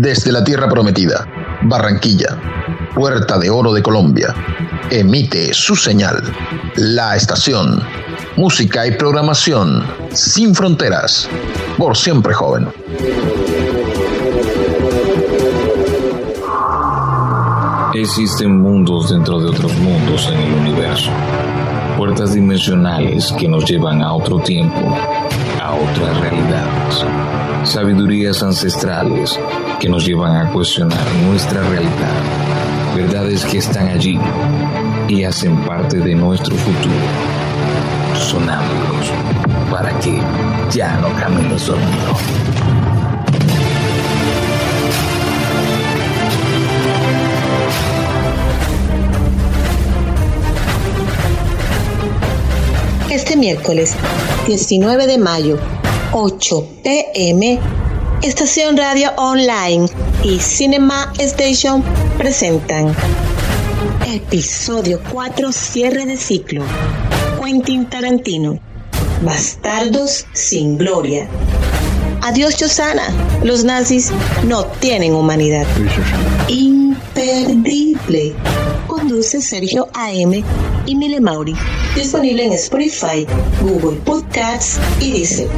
Desde la Tierra Prometida, Barranquilla, Puerta de Oro de Colombia, emite su señal. La estación. Música y programación sin fronteras. Por siempre joven. Existen mundos dentro de otros mundos en el universo. Puertas dimensionales que nos llevan a otro tiempo, a otras realidades. Sabidurías ancestrales que nos llevan a cuestionar nuestra realidad. Verdades que están allí y hacen parte de nuestro futuro. Sonámbulos para que ya no camines dormido. Este miércoles 19 de mayo, 8 pm, Estación Radio Online y Cinema Station presentan Episodio 4 Cierre de ciclo. Quentin Tarantino. Bastardos sin gloria. Adiós, Chosana. Los nazis no tienen humanidad. Imperdible. Conduce Sergio AM y Mile Mauri. Disponible en Spotify, Google Podcasts y Deezer.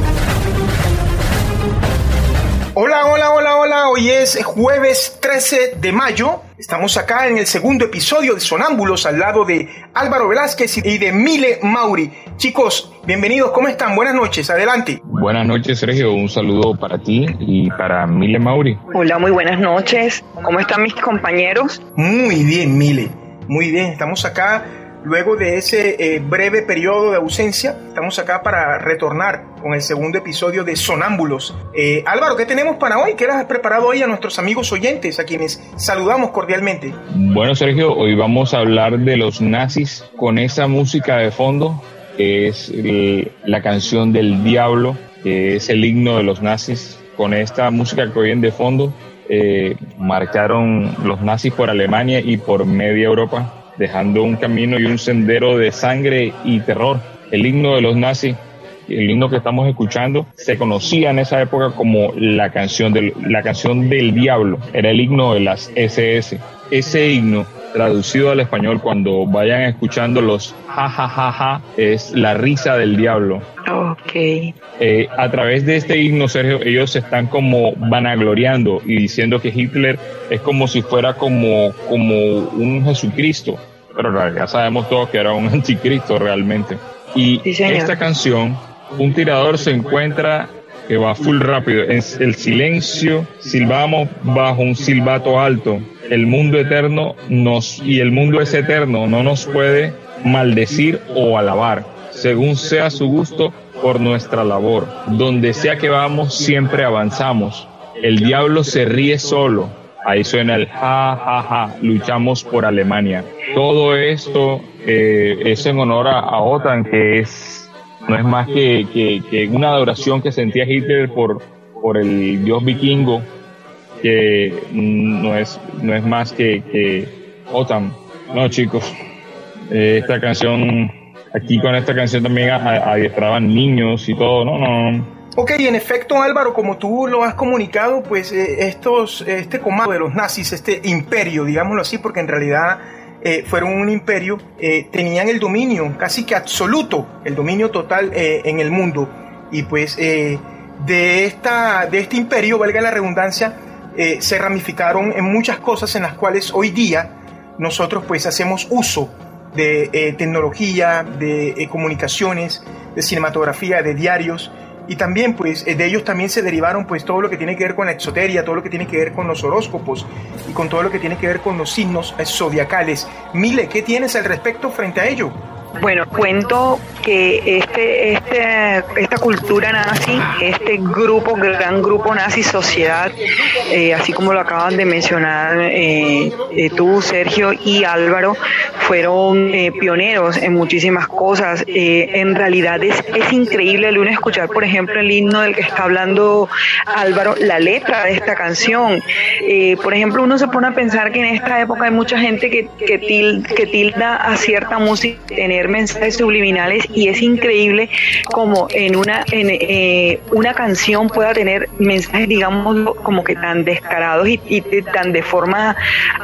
Hola, hola, hola, hola. Hoy es jueves 13 de mayo. Estamos acá en el segundo episodio de Sonámbulos al lado de Álvaro Velázquez y de Mile Mauri. Chicos, bienvenidos. ¿Cómo están? Buenas noches. Adelante. Buenas noches, Sergio. Un saludo para ti y para Mile Mauri. Hola, muy buenas noches. ¿Cómo están mis compañeros? Muy bien, Mile. Muy bien. Estamos acá Luego de ese eh, breve periodo de ausencia, estamos acá para retornar con el segundo episodio de Sonámbulos. Eh, Álvaro, ¿qué tenemos para hoy? ¿Qué has preparado hoy a nuestros amigos oyentes, a quienes saludamos cordialmente? Bueno, Sergio, hoy vamos a hablar de los nazis con esa música de fondo, que es la canción del diablo, que es el himno de los nazis. Con esta música que oyen de fondo, eh, marcaron los nazis por Alemania y por media Europa dejando un camino y un sendero de sangre y terror. El himno de los nazis, el himno que estamos escuchando, se conocía en esa época como la canción del, la canción del diablo, era el himno de las SS. Ese himno traducido al español cuando vayan escuchando los ja ja ja ja es la risa del diablo. Ok. Eh, a través de este himno, Sergio, ellos están como vanagloriando y diciendo que Hitler es como si fuera como, como un Jesucristo, pero ya sabemos todos que era un anticristo realmente. Y esta canción, un tirador se encuentra que va full rápido. En el silencio silbamos bajo un silbato alto. El mundo eterno nos y el mundo es eterno, no nos puede maldecir o alabar, según sea su gusto por nuestra labor. Donde sea que vamos, siempre avanzamos. El diablo se ríe solo. Ahí suena el ja, ja, ja. Luchamos por Alemania. Todo esto eh, es en honor a, a OTAN, que es no es más que, una adoración que sentía Hitler por, por el dios vikingo, que no es, no es más que, que OTAN. No, chicos, eh, esta canción, aquí con esta canción también adiestraban niños y todo, no, no. Ok, en efecto, Álvaro, como tú lo has comunicado, pues eh, estos, este comando de los nazis, este imperio, digámoslo así, porque en realidad eh, fueron un imperio, eh, tenían el dominio casi que absoluto, el dominio total en el mundo. Y pues de, esta, de este imperio, valga la redundancia, se ramificaron en muchas cosas en las cuales hoy día nosotros pues hacemos uso de tecnología, de comunicaciones, de cinematografía, de diarios y también pues de ellos también se derivaron pues todo lo que tiene que ver con la exoteria, todo lo que tiene que ver con los horóscopos y con todo lo que tiene que ver con los signos zodiacales. Mile, ¿qué tienes al respecto frente a ello? Bueno, cuento que este, este, esta cultura nazi, este grupo, gran grupo nazi sociedad, eh, así como lo acaban de mencionar eh, eh, tú, Sergio y Álvaro, fueron pioneros en muchísimas cosas. en realidad es, es increíble el lunes escuchar, por ejemplo, el himno del que está hablando Álvaro, la letra de esta canción. por ejemplo, uno se pone a pensar que en esta época hay mucha gente que, que, tilda, a cierta música tener mensajes subliminales y es increíble como en una, en, eh, una canción pueda tener mensajes, digamos, como que tan descarados y, tan de forma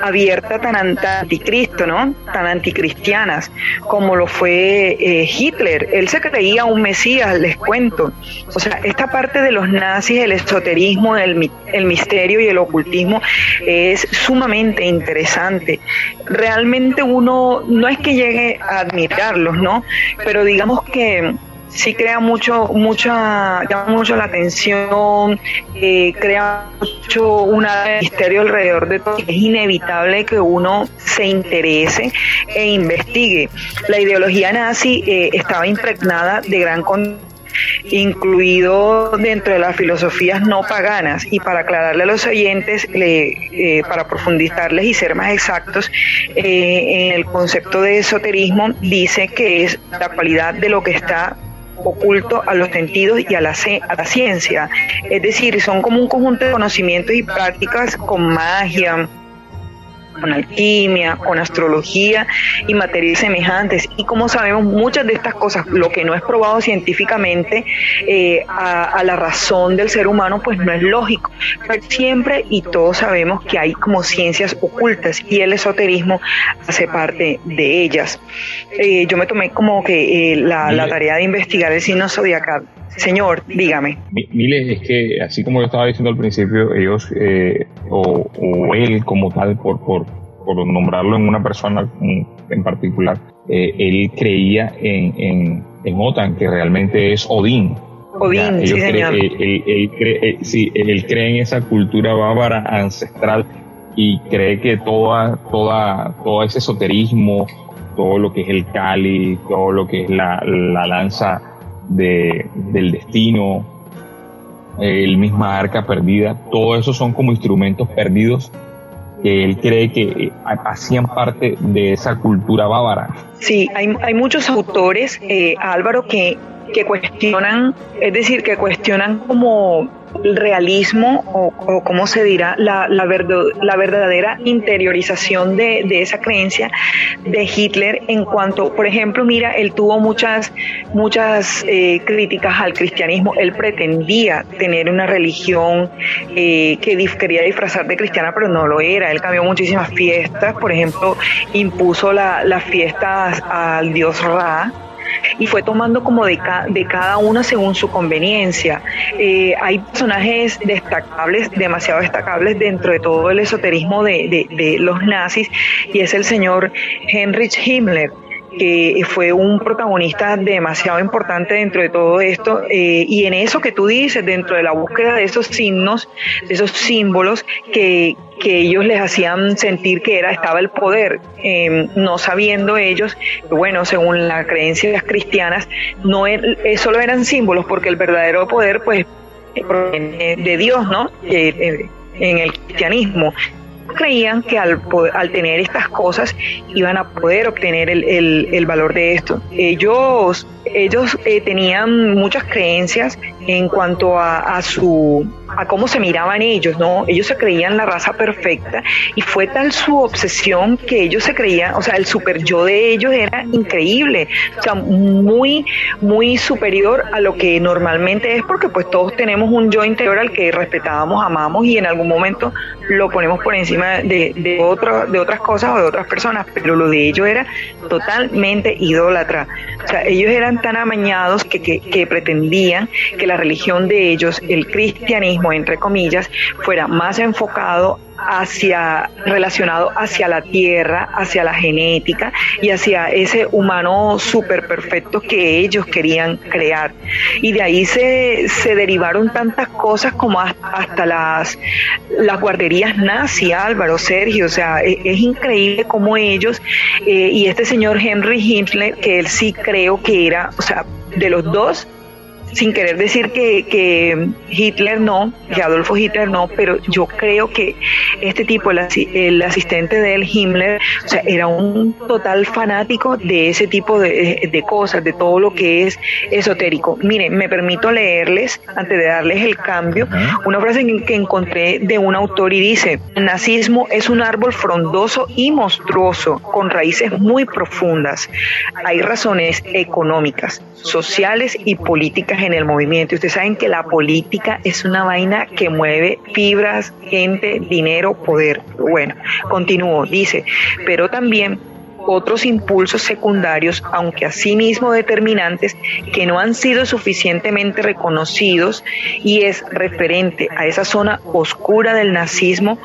abierta, tan anticristo, ¿no? Tan anticristianas, como lo fue eh, Hitler. Él se creía un mesías, les cuento. O sea, esta parte de los nazis, el esoterismo, el, el misterio y el ocultismo es sumamente interesante. Realmente uno no es que llegue a ¿no? Pero digamos que sí crea mucho, mucha, llama mucho la atención, eh, crea mucho un misterio alrededor de todo. Es inevitable que uno se interese e investigue. La ideología nazi eh, estaba impregnada de gran incluido dentro de las filosofías no paganas. Y para aclararle a los oyentes, eh, para profundizarles y ser más exactos, en el concepto de esoterismo dice que es la cualidad de lo que está oculto a los sentidos y a la, a la ciencia. Es decir, son como un conjunto de conocimientos y prácticas con magia, con alquimia, con astrología y materias semejantes. Y como sabemos, muchas de estas cosas, lo que no es probado científicamente eh, a, la razón del ser humano, pues no es lógico. Pero siempre y todos sabemos que hay como ciencias ocultas y el esoterismo hace parte de ellas. Eh, yo me tomé como que eh, la, tarea de investigar el signo zodiacal. Señor, dígame. Mire, es que así como yo estaba diciendo al principio, ellos o, o, él como tal, por, por, por nombrarlo en una persona en particular, eh, él creía en, en, en, Otan, que realmente es Odín. Odín, sí, señor. Él, cree, sí, él cree en esa cultura bávara ancestral y cree que toda, toda, todo ese esoterismo, todo lo que es el Cali, todo lo que es la, la lanza de, del destino, el misma arca perdida, todo eso son como instrumentos perdidos que él cree que hacían parte de esa cultura bávara. Sí, hay, hay muchos autores, eh, Álvaro, que, que cuestionan, es decir, que cuestionan como el realismo o, o cómo se dirá la, la, la verdadera interiorización de, de, esa creencia de Hitler en cuanto, por ejemplo, mira, él tuvo muchas, muchas eh, críticas al cristianismo, él pretendía tener una religión eh, que quería disfrazar de cristiana, pero no lo era, él cambió muchísimas fiestas, por ejemplo, impuso la, las fiestas al dios Ra, y fue tomando como de, de cada una según su conveniencia. Eh, hay personajes destacables, demasiado destacables dentro de todo el esoterismo de, de los nazis y es el señor Heinrich Himmler que fue un protagonista demasiado importante dentro de todo esto eh, y en eso que tú dices, dentro de la búsqueda de esos signos, de esos símbolos que, que ellos les hacían sentir que era estaba el poder, em, no sabiendo ellos, bueno, según las creencias cristianas, no er, eh, solo eran símbolos, porque el verdadero poder, pues, proviene de Dios, ¿no? Eh, en el cristianismo creían que al, al tener estas cosas iban a poder obtener el, el, valor de esto. Ellos, ellos eh, tenían muchas creencias en cuanto a, a, su a cómo se miraban ellos, ¿no? Ellos se creían la raza perfecta y fue tal su obsesión que ellos se creían, o sea, el super yo de ellos era increíble, o sea, muy, muy superior a lo que normalmente es, porque pues todos tenemos un yo interior al que respetábamos, amamos y en algún momento lo ponemos por encima de, de, de otras cosas o de otras personas, pero lo de ellos era totalmente idólatra. O sea, ellos eran tan amañados que, que pretendían que la religión de ellos, el cristianismo, entre comillas, fuera más enfocado hacia relacionado hacia la tierra, hacia la genética y hacia ese humano súper perfecto que ellos querían crear. Y de ahí se, se derivaron tantas cosas como hasta, las, las guarderías nazi, Álvaro, Sergio, o sea, es, es increíble cómo ellos y este señor Henry Himmler, que él sí creo que era, o sea, de los dos, sin querer decir que, que, Hitler no, que Adolfo Hitler no, pero yo creo que este tipo, el, el asistente de él, Himmler, o sea, era un total fanático de ese tipo de, de cosas, de todo lo que es esotérico. Miren, me permito leerles, antes de darles el cambio, una frase que encontré de un autor y dice, el nazismo es un árbol frondoso y monstruoso, con raíces muy profundas. Hay razones económicas, sociales y políticas en el movimiento. Ustedes saben que la política es una vaina que mueve fibras, gente, dinero, poder. Bueno, continúo, dice, pero también otros impulsos secundarios, aunque asimismo determinantes, que no han sido suficientemente reconocidos y es referente a esa zona oscura del nazismo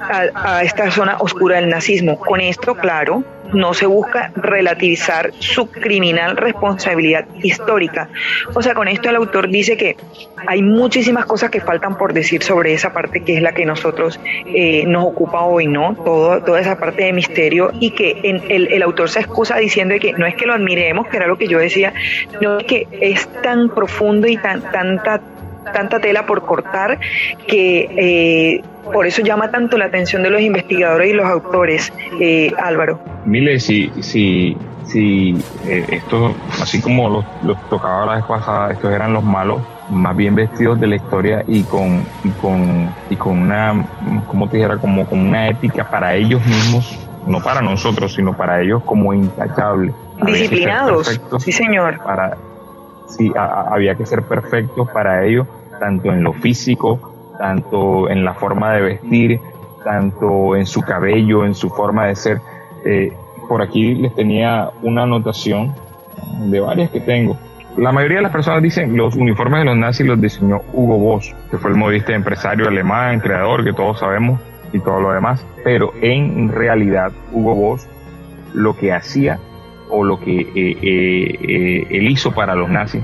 a, esta zona oscura del nazismo. Con esto, claro, no se busca relativizar su criminal responsabilidad histórica. O sea, con esto el autor dice que hay muchísimas cosas que faltan por decir sobre esa parte que es la que nosotros eh, nos ocupa hoy, ¿no? Todo, toda esa parte de misterio y que en, el, el, autor se excusa diciendo que no es que lo admiremos, que era lo que yo decía, no es que es tan profundo y tan tanta tanta tela por cortar que eh, por eso llama tanto la atención de los investigadores y los autores, eh, Álvaro. Mile, si, si, si eh, esto, así como los, los, tocaba la vez pasada, estos eran los malos, más bien vestidos de la historia y con, y con, y con una, como te dijera, como con una ética para ellos mismos, no para nosotros, sino para ellos como intachable. Disciplinados, sí señor. Para, sí, había que ser perfectos para ellos, tanto en lo físico, tanto en la forma de vestir, tanto en su cabello, en su forma de ser. Eh, por aquí les tenía una anotación de varias que tengo. La mayoría de las personas dicen los uniformes de los nazis los diseñó Hugo Boss, que fue el modista empresario alemán, creador, que todos sabemos y todo lo demás. Pero en realidad Hugo Boss lo que hacía o lo que eh, eh, él hizo para los nazis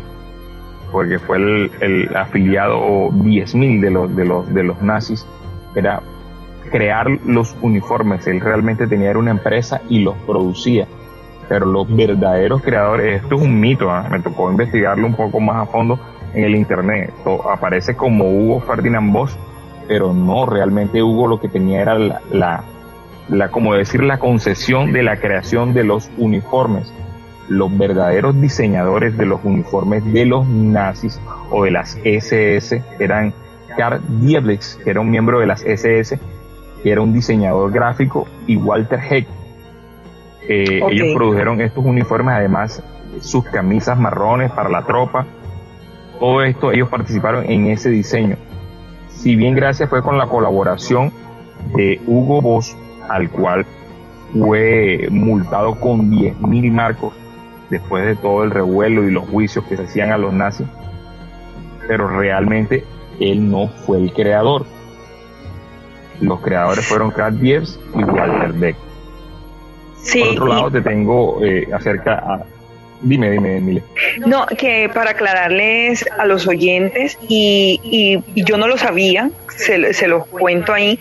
porque fue el, el afiliado 10.000 de los, de, los, de los nazis, era crear los uniformes. Él realmente tenía una empresa y los producía. Pero los verdaderos creadores, esto es un mito, ¿ah? me tocó investigarlo un poco más a fondo en el internet. aparece como Hugo Ferdinand Bosch, pero no, realmente Hugo lo que tenía era la, la, la, como decir, la concesión de la creación de los uniformes los verdaderos diseñadores de los uniformes de los nazis o de las SS eran Karl Dieblix, que era un miembro de las SS, que era un diseñador gráfico, y Walter Heck. Eh, ellos produjeron estos uniformes, además sus camisas marrones para la tropa. Todo esto, ellos participaron en ese diseño. Si bien gracias fue con la colaboración de Hugo Boss, al cual fue multado con 10 mil marcos después de todo el revuelo y los juicios que se hacían a los nazis, pero realmente él no fue el creador. Los creadores fueron Karl Dietz y Walter Beck. Por otro lado, te tengo eh, acerca a, Dime, dime, Emilia. No, que para aclararles a los oyentes, y, y, yo no lo sabía, se, se, los cuento ahí,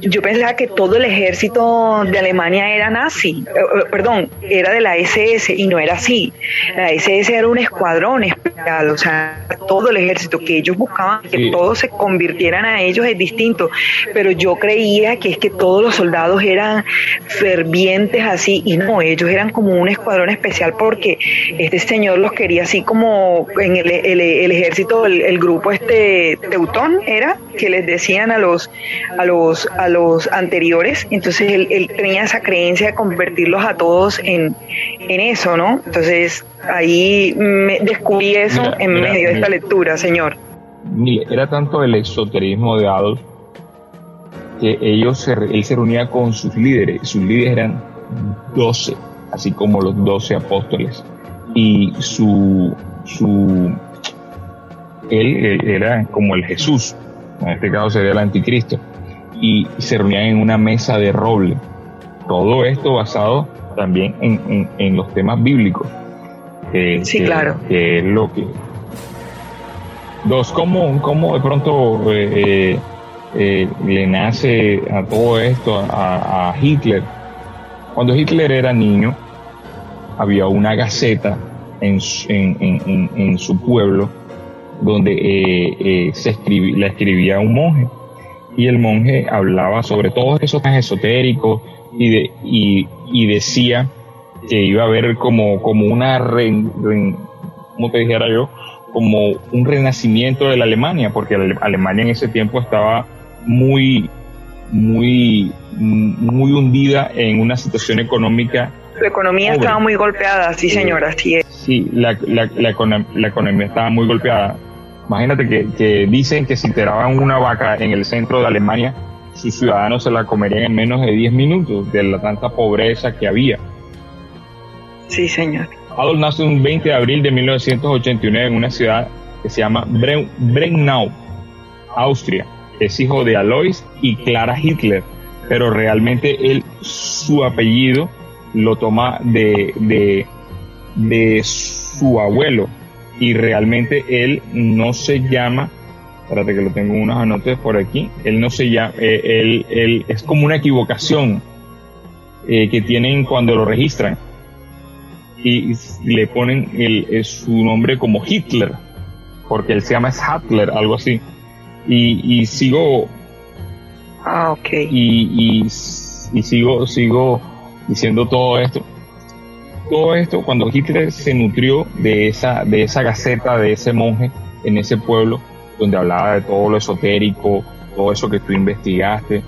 yo pensaba que todo el ejército de Alemania era nazi, eh, eh, perdón, era de la SS y no era así. La SS era un escuadrón especial, o sea, todo el ejército que ellos buscaban, que todos se convirtieran a ellos es distinto, pero yo creía que es que todos los soldados eran fervientes así, y no, ellos eran como un escuadrón especial porque este señor los quería así como en el, el, ejército, el, grupo este Teutón era, que les decían a los, a los, a los anteriores, entonces él, tenía esa creencia de convertirlos a todos en, en eso, ¿no? Entonces ahí me descubrí eso en medio de esta lectura, señor. era tanto el esoterismo de Adolf que ellos se, él se reunía con sus líderes, sus líderes eran 12, así como los 12 apóstoles y su, su él, era como el Jesús, en este caso sería el anticristo, y se reunían en una mesa de roble. Todo esto basado también en, en, los temas bíblicos. sí, claro. Que es lo que... Dos, ¿cómo, cómo de pronto eh, eh, le nace a todo esto a, a Hitler? Cuando Hitler era niño, había una gaceta en, en, su pueblo donde eh, eh, se escribía, la escribía un monje. Y el monje hablaba sobre todos esos temas esotéricos y, de, y, decía que iba a haber como, como una, re, como te dijera yo, como un renacimiento de la Alemania, porque Alemania en ese tiempo estaba muy, muy, muy hundida en una situación económica. Su economía estaba muy golpeada, sí señora, así es. Sí, la, la, la, economía estaba muy golpeada. Imagínate que, que dicen que si tiraban una vaca en el centro de Alemania, sus ciudadanos se la comerían en menos de 10 minutos de la tanta pobreza que había. Sí, señor. Adolf nace un 20 de abril de 1989 en una ciudad que se llama Brennau, Austria. Es hijo de Alois y Clara Hitler, pero realmente él, su apellido lo toma de, de, de su abuelo y realmente él no se llama espérate que lo tengo unos anotes por aquí, él no se llama, eh, él, él, es como una equivocación eh, que tienen cuando lo registran y, le ponen el, su nombre como Hitler, porque él se llama Hitler, algo así. Y, y sigo. Ah, ok. Y, y, sigo, sigo diciendo todo esto. Todo esto cuando Hitler se nutrió de esa, de esa gaceta, de ese monje en ese pueblo, donde hablaba de todo lo esotérico, todo eso que tú investigaste,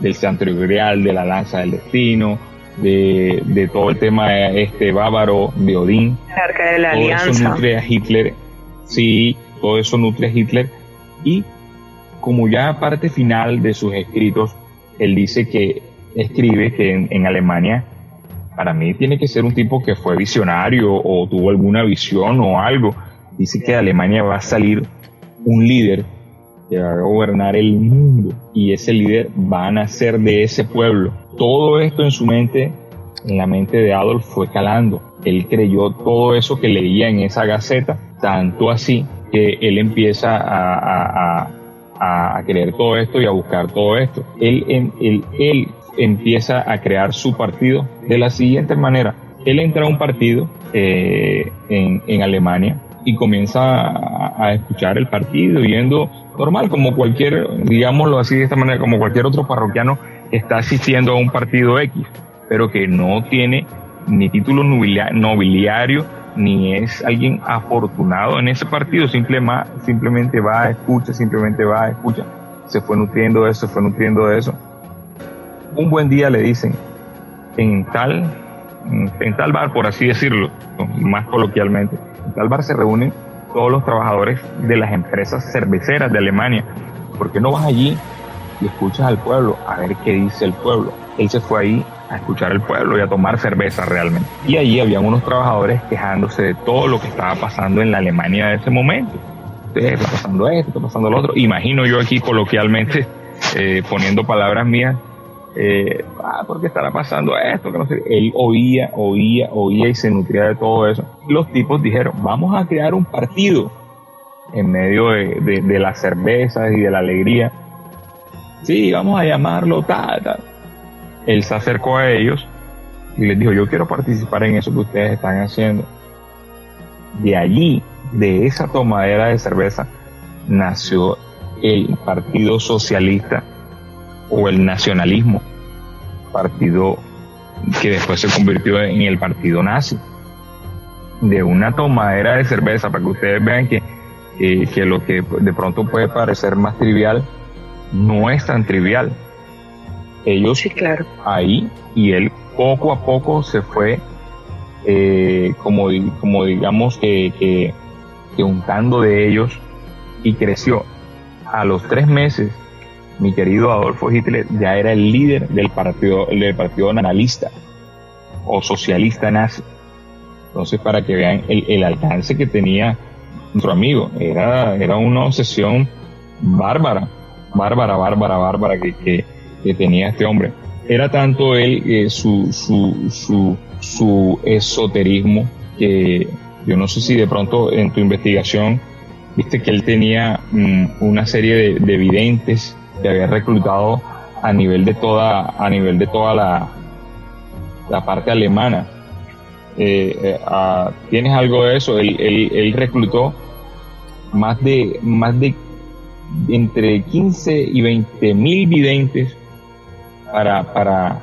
del santo grial, de la lanza del destino, de, todo el tema este bávaro de Odín. de la todo eso nutre a Hitler. Sí, todo eso nutre a Hitler. Y como ya parte final de sus escritos, él dice que escribe que en, Alemania, para mí tiene que ser un tipo que fue visionario o tuvo alguna visión o algo. Dice que de Alemania va a salir un líder que va a gobernar el mundo y ese líder va a nacer de ese pueblo. Todo esto en su mente, en la mente de Adolf, fue calando. Él creyó todo eso que leía en esa gaceta, tanto así que él empieza a, a, creer todo esto y a buscar todo esto. Él, él, él empieza a crear su partido de la siguiente manera. Él entra a un partido eh, en, Alemania y comienza a, escuchar el partido, yendo normal, como cualquier, digámoslo así de esta manera, como cualquier otro parroquiano que está asistiendo a un partido X, pero que no tiene ni título nobiliario, ni es alguien afortunado en ese partido, simplemente va, escucha, simplemente va, escucha, se fue nutriendo de eso, se fue nutriendo de eso. Un buen día le dicen, en tal, en tal bar, por así decirlo, más coloquialmente, en tal bar se reúnen todos los trabajadores de las empresas cerveceras de Alemania. ¿Por qué no vas allí y escuchas al pueblo a ver qué dice el pueblo? Él se fue ahí a escuchar al pueblo y a tomar cerveza realmente. Y allí habían unos trabajadores quejándose de todo lo que estaba pasando en la Alemania de ese momento. está pasando esto, está pasando lo otro. Imagino yo aquí coloquialmente eh, poniendo palabras mías eh, ah, ¿por qué estará pasando esto? Que no. Él oía, oía, oía y se nutría de todo eso. Los tipos dijeron, vamos a crear un partido en medio de, las cervezas y de la alegría. Sí, vamos a llamarlo tal. Él se acercó a ellos y les dijo, yo quiero participar en eso que ustedes están haciendo. De allí, de esa tomadera de cerveza, nació el Partido Socialista o el nacionalismo, partido que después se convirtió en el partido nazi. De una tomadera de cerveza, para que ustedes vean que, que lo que de pronto puede parecer más trivial, no es tan trivial. Ellos sí, claro. ahí y él poco a poco se fue eh, como, como digamos que, que, que untando de ellos y creció. A los tres meses mi querido Adolfo Hitler ya era el líder del partido, del partido analista o socialista nazi. Entonces, para que vean el, alcance que tenía nuestro amigo, era, era una obsesión bárbara, bárbara, bárbara, bárbara que, tenía este hombre. Era tanto él eh, su, su, su, su esoterismo que yo no sé si de pronto en tu investigación viste que él tenía mm, una serie de, de videntes que había reclutado a nivel de toda, a nivel de toda la, la parte alemana. eh, ¿tienes algo de eso? Él, él, reclutó más de, más de entre 15 y 20 mil videntes para, para,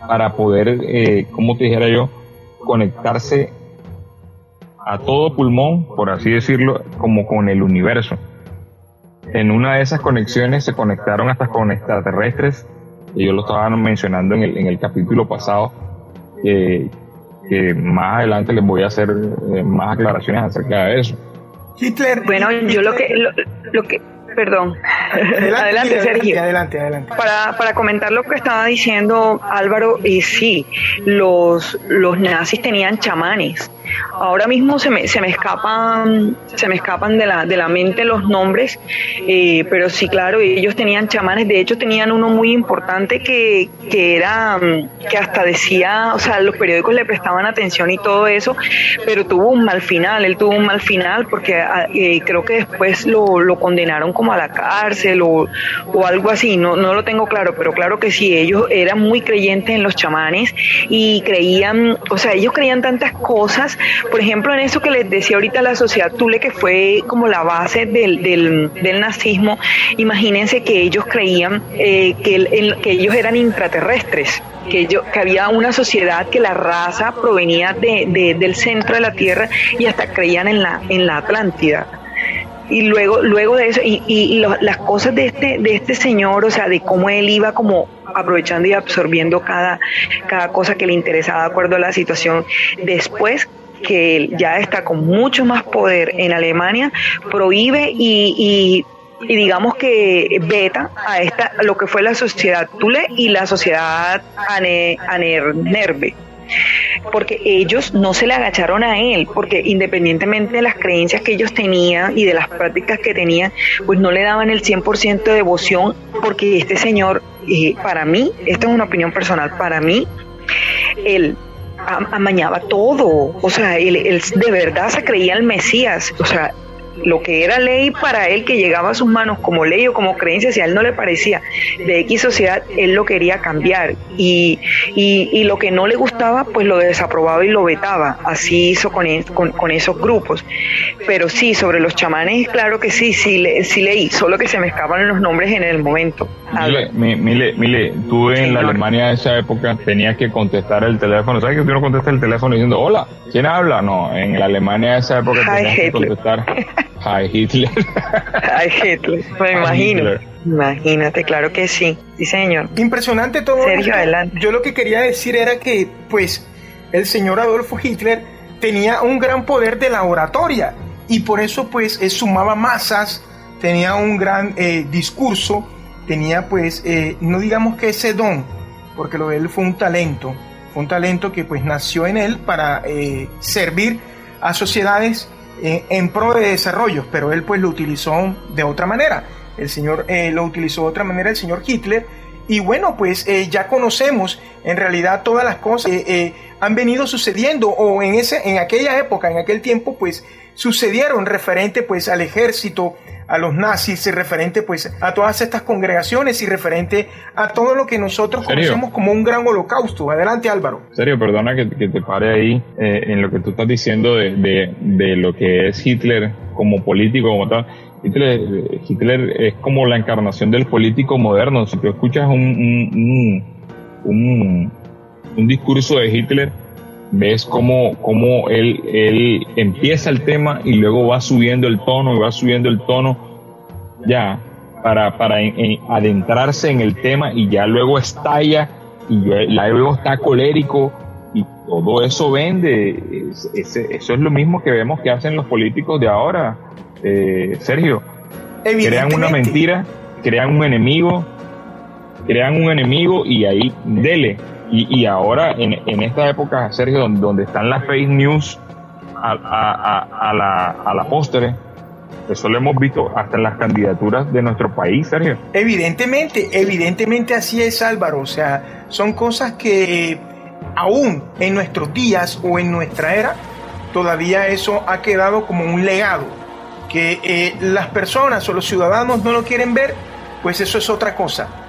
para poder, eh, como te dijera yo, conectarse a todo pulmón, por así decirlo, como con el universo. En una de esas conexiones se conectaron hasta con extraterrestres, y yo lo estaba mencionando en el, en el capítulo pasado, que, más adelante les voy a hacer eh, más aclaraciones acerca de eso. Hitler. Bueno, yo lo que, lo que perdón. Adelante, Sergio. Adelante, adelante. Para, para, comentar lo que estaba diciendo Álvaro, y sí, los, los nazis tenían chamanes. Ahora mismo se me, se me escapan, se me escapan de la, de la mente los nombres, eh, pero sí, claro, ellos tenían chamanes, de hecho tenían uno muy importante que, que era, que hasta decía, o sea, los periódicos le prestaban atención y todo eso, pero tuvo un mal final, él tuvo un mal final porque ah, eh, creo que después lo, lo condenaron como a la cárcel o, algo así, no, no lo tengo claro, pero claro que sí, ellos eran muy creyentes en los chamanes y creían, o sea, ellos creían tantas cosas, por ejemplo, en eso que les decía ahorita la sociedad Tule, que fue como la base del, del, nazismo, imagínense que ellos creían eh, que, que ellos eran intraterrestres. Que, yo, que había una sociedad que la raza provenía de, del centro de la Tierra y hasta creían en la, en la Atlántida y luego luego de eso y, y, las cosas de este de este señor o sea de cómo él iba como aprovechando y absorbiendo cada cada cosa que le interesaba de acuerdo a la situación después que él ya está con mucho más poder en Alemania prohíbe y, y digamos que beta a esta lo que fue la sociedad Tule y la sociedad Anernerve porque ellos no se le agacharon a él, porque independientemente de las creencias que ellos tenían y de las prácticas que tenían, pues no le daban el 100% de devoción, porque este señor, eh, para mí, esta es una opinión personal, para mí, él amañaba todo, o sea, él, él de verdad se creía el Mesías, o sea, lo que era ley para él que llegaba a sus manos como ley o como creencia, si a él no le parecía de X sociedad, él lo quería cambiar y, y, lo que no le gustaba, pues lo desaprobaba y lo vetaba. Así hizo con, con, esos grupos. Pero sí, sobre los chamanes, claro que sí, sí, le, sí leí, solo que se me escapan los nombres en el momento. Mire, mire, mire, tú en la Alemania de esa época tenías que contestar el teléfono. ¿Sabes que tú no contestas el teléfono diciendo hola? ¿Quién habla? No, en la Alemania de esa época tenías que contestar. Hi Hitler. Hi Hitler, me imagino. Imagínate, claro que sí. Sí, señor. Impresionante todo. Sergio, adelante. Yo lo que quería decir era que, pues, el señor Adolfo Hitler tenía un gran poder de la oratoria y por eso, pues, sumaba masas, tenía un gran eh, discurso, tenía, pues, eh, no digamos que ese don, porque lo de él fue un talento, fue un talento que, pues, nació en él para eh, servir a sociedades en, pro de desarrollo, pero él pues lo utilizó de otra manera. El señor eh, lo utilizó de otra manera, el señor Hitler. Y bueno, pues eh, ya conocemos en realidad todas las cosas que eh, han venido sucediendo o en, ese, en aquella época, en aquel tiempo, pues sucedieron referente pues al ejército, a los nazis, y referente pues a todas estas congregaciones y referente a todo lo que nosotros conocemos como un gran holocausto. Adelante Álvaro. Serio, perdona que, te pare ahí eh, en lo que tú estás diciendo de, de, lo que es Hitler como político, como tal. Hitler, Hitler, es como la encarnación del político moderno. Si tú escuchas un, un, un, un discurso de Hitler, ves cómo, cómo él, él empieza el tema y luego va subiendo el tono y va subiendo el tono ya para, para adentrarse en el tema y ya luego estalla y luego está colérico y todo eso vende. eso es lo mismo que vemos que hacen los políticos de ahora, eh, Sergio. Crean una mentira, crean un enemigo, crean un enemigo y ahí dele y, y ahora, en, en, esta época, Sergio, donde, donde están las fake news a, a, a, la, postre, eso lo hemos visto hasta en las candidaturas de nuestro país, Sergio. Evidentemente, evidentemente así es, Álvaro. O sea, son cosas que aún en nuestros días o en nuestra era, todavía eso ha quedado como un legado. Que eh, las personas o los ciudadanos no lo quieren ver, pues eso es otra cosa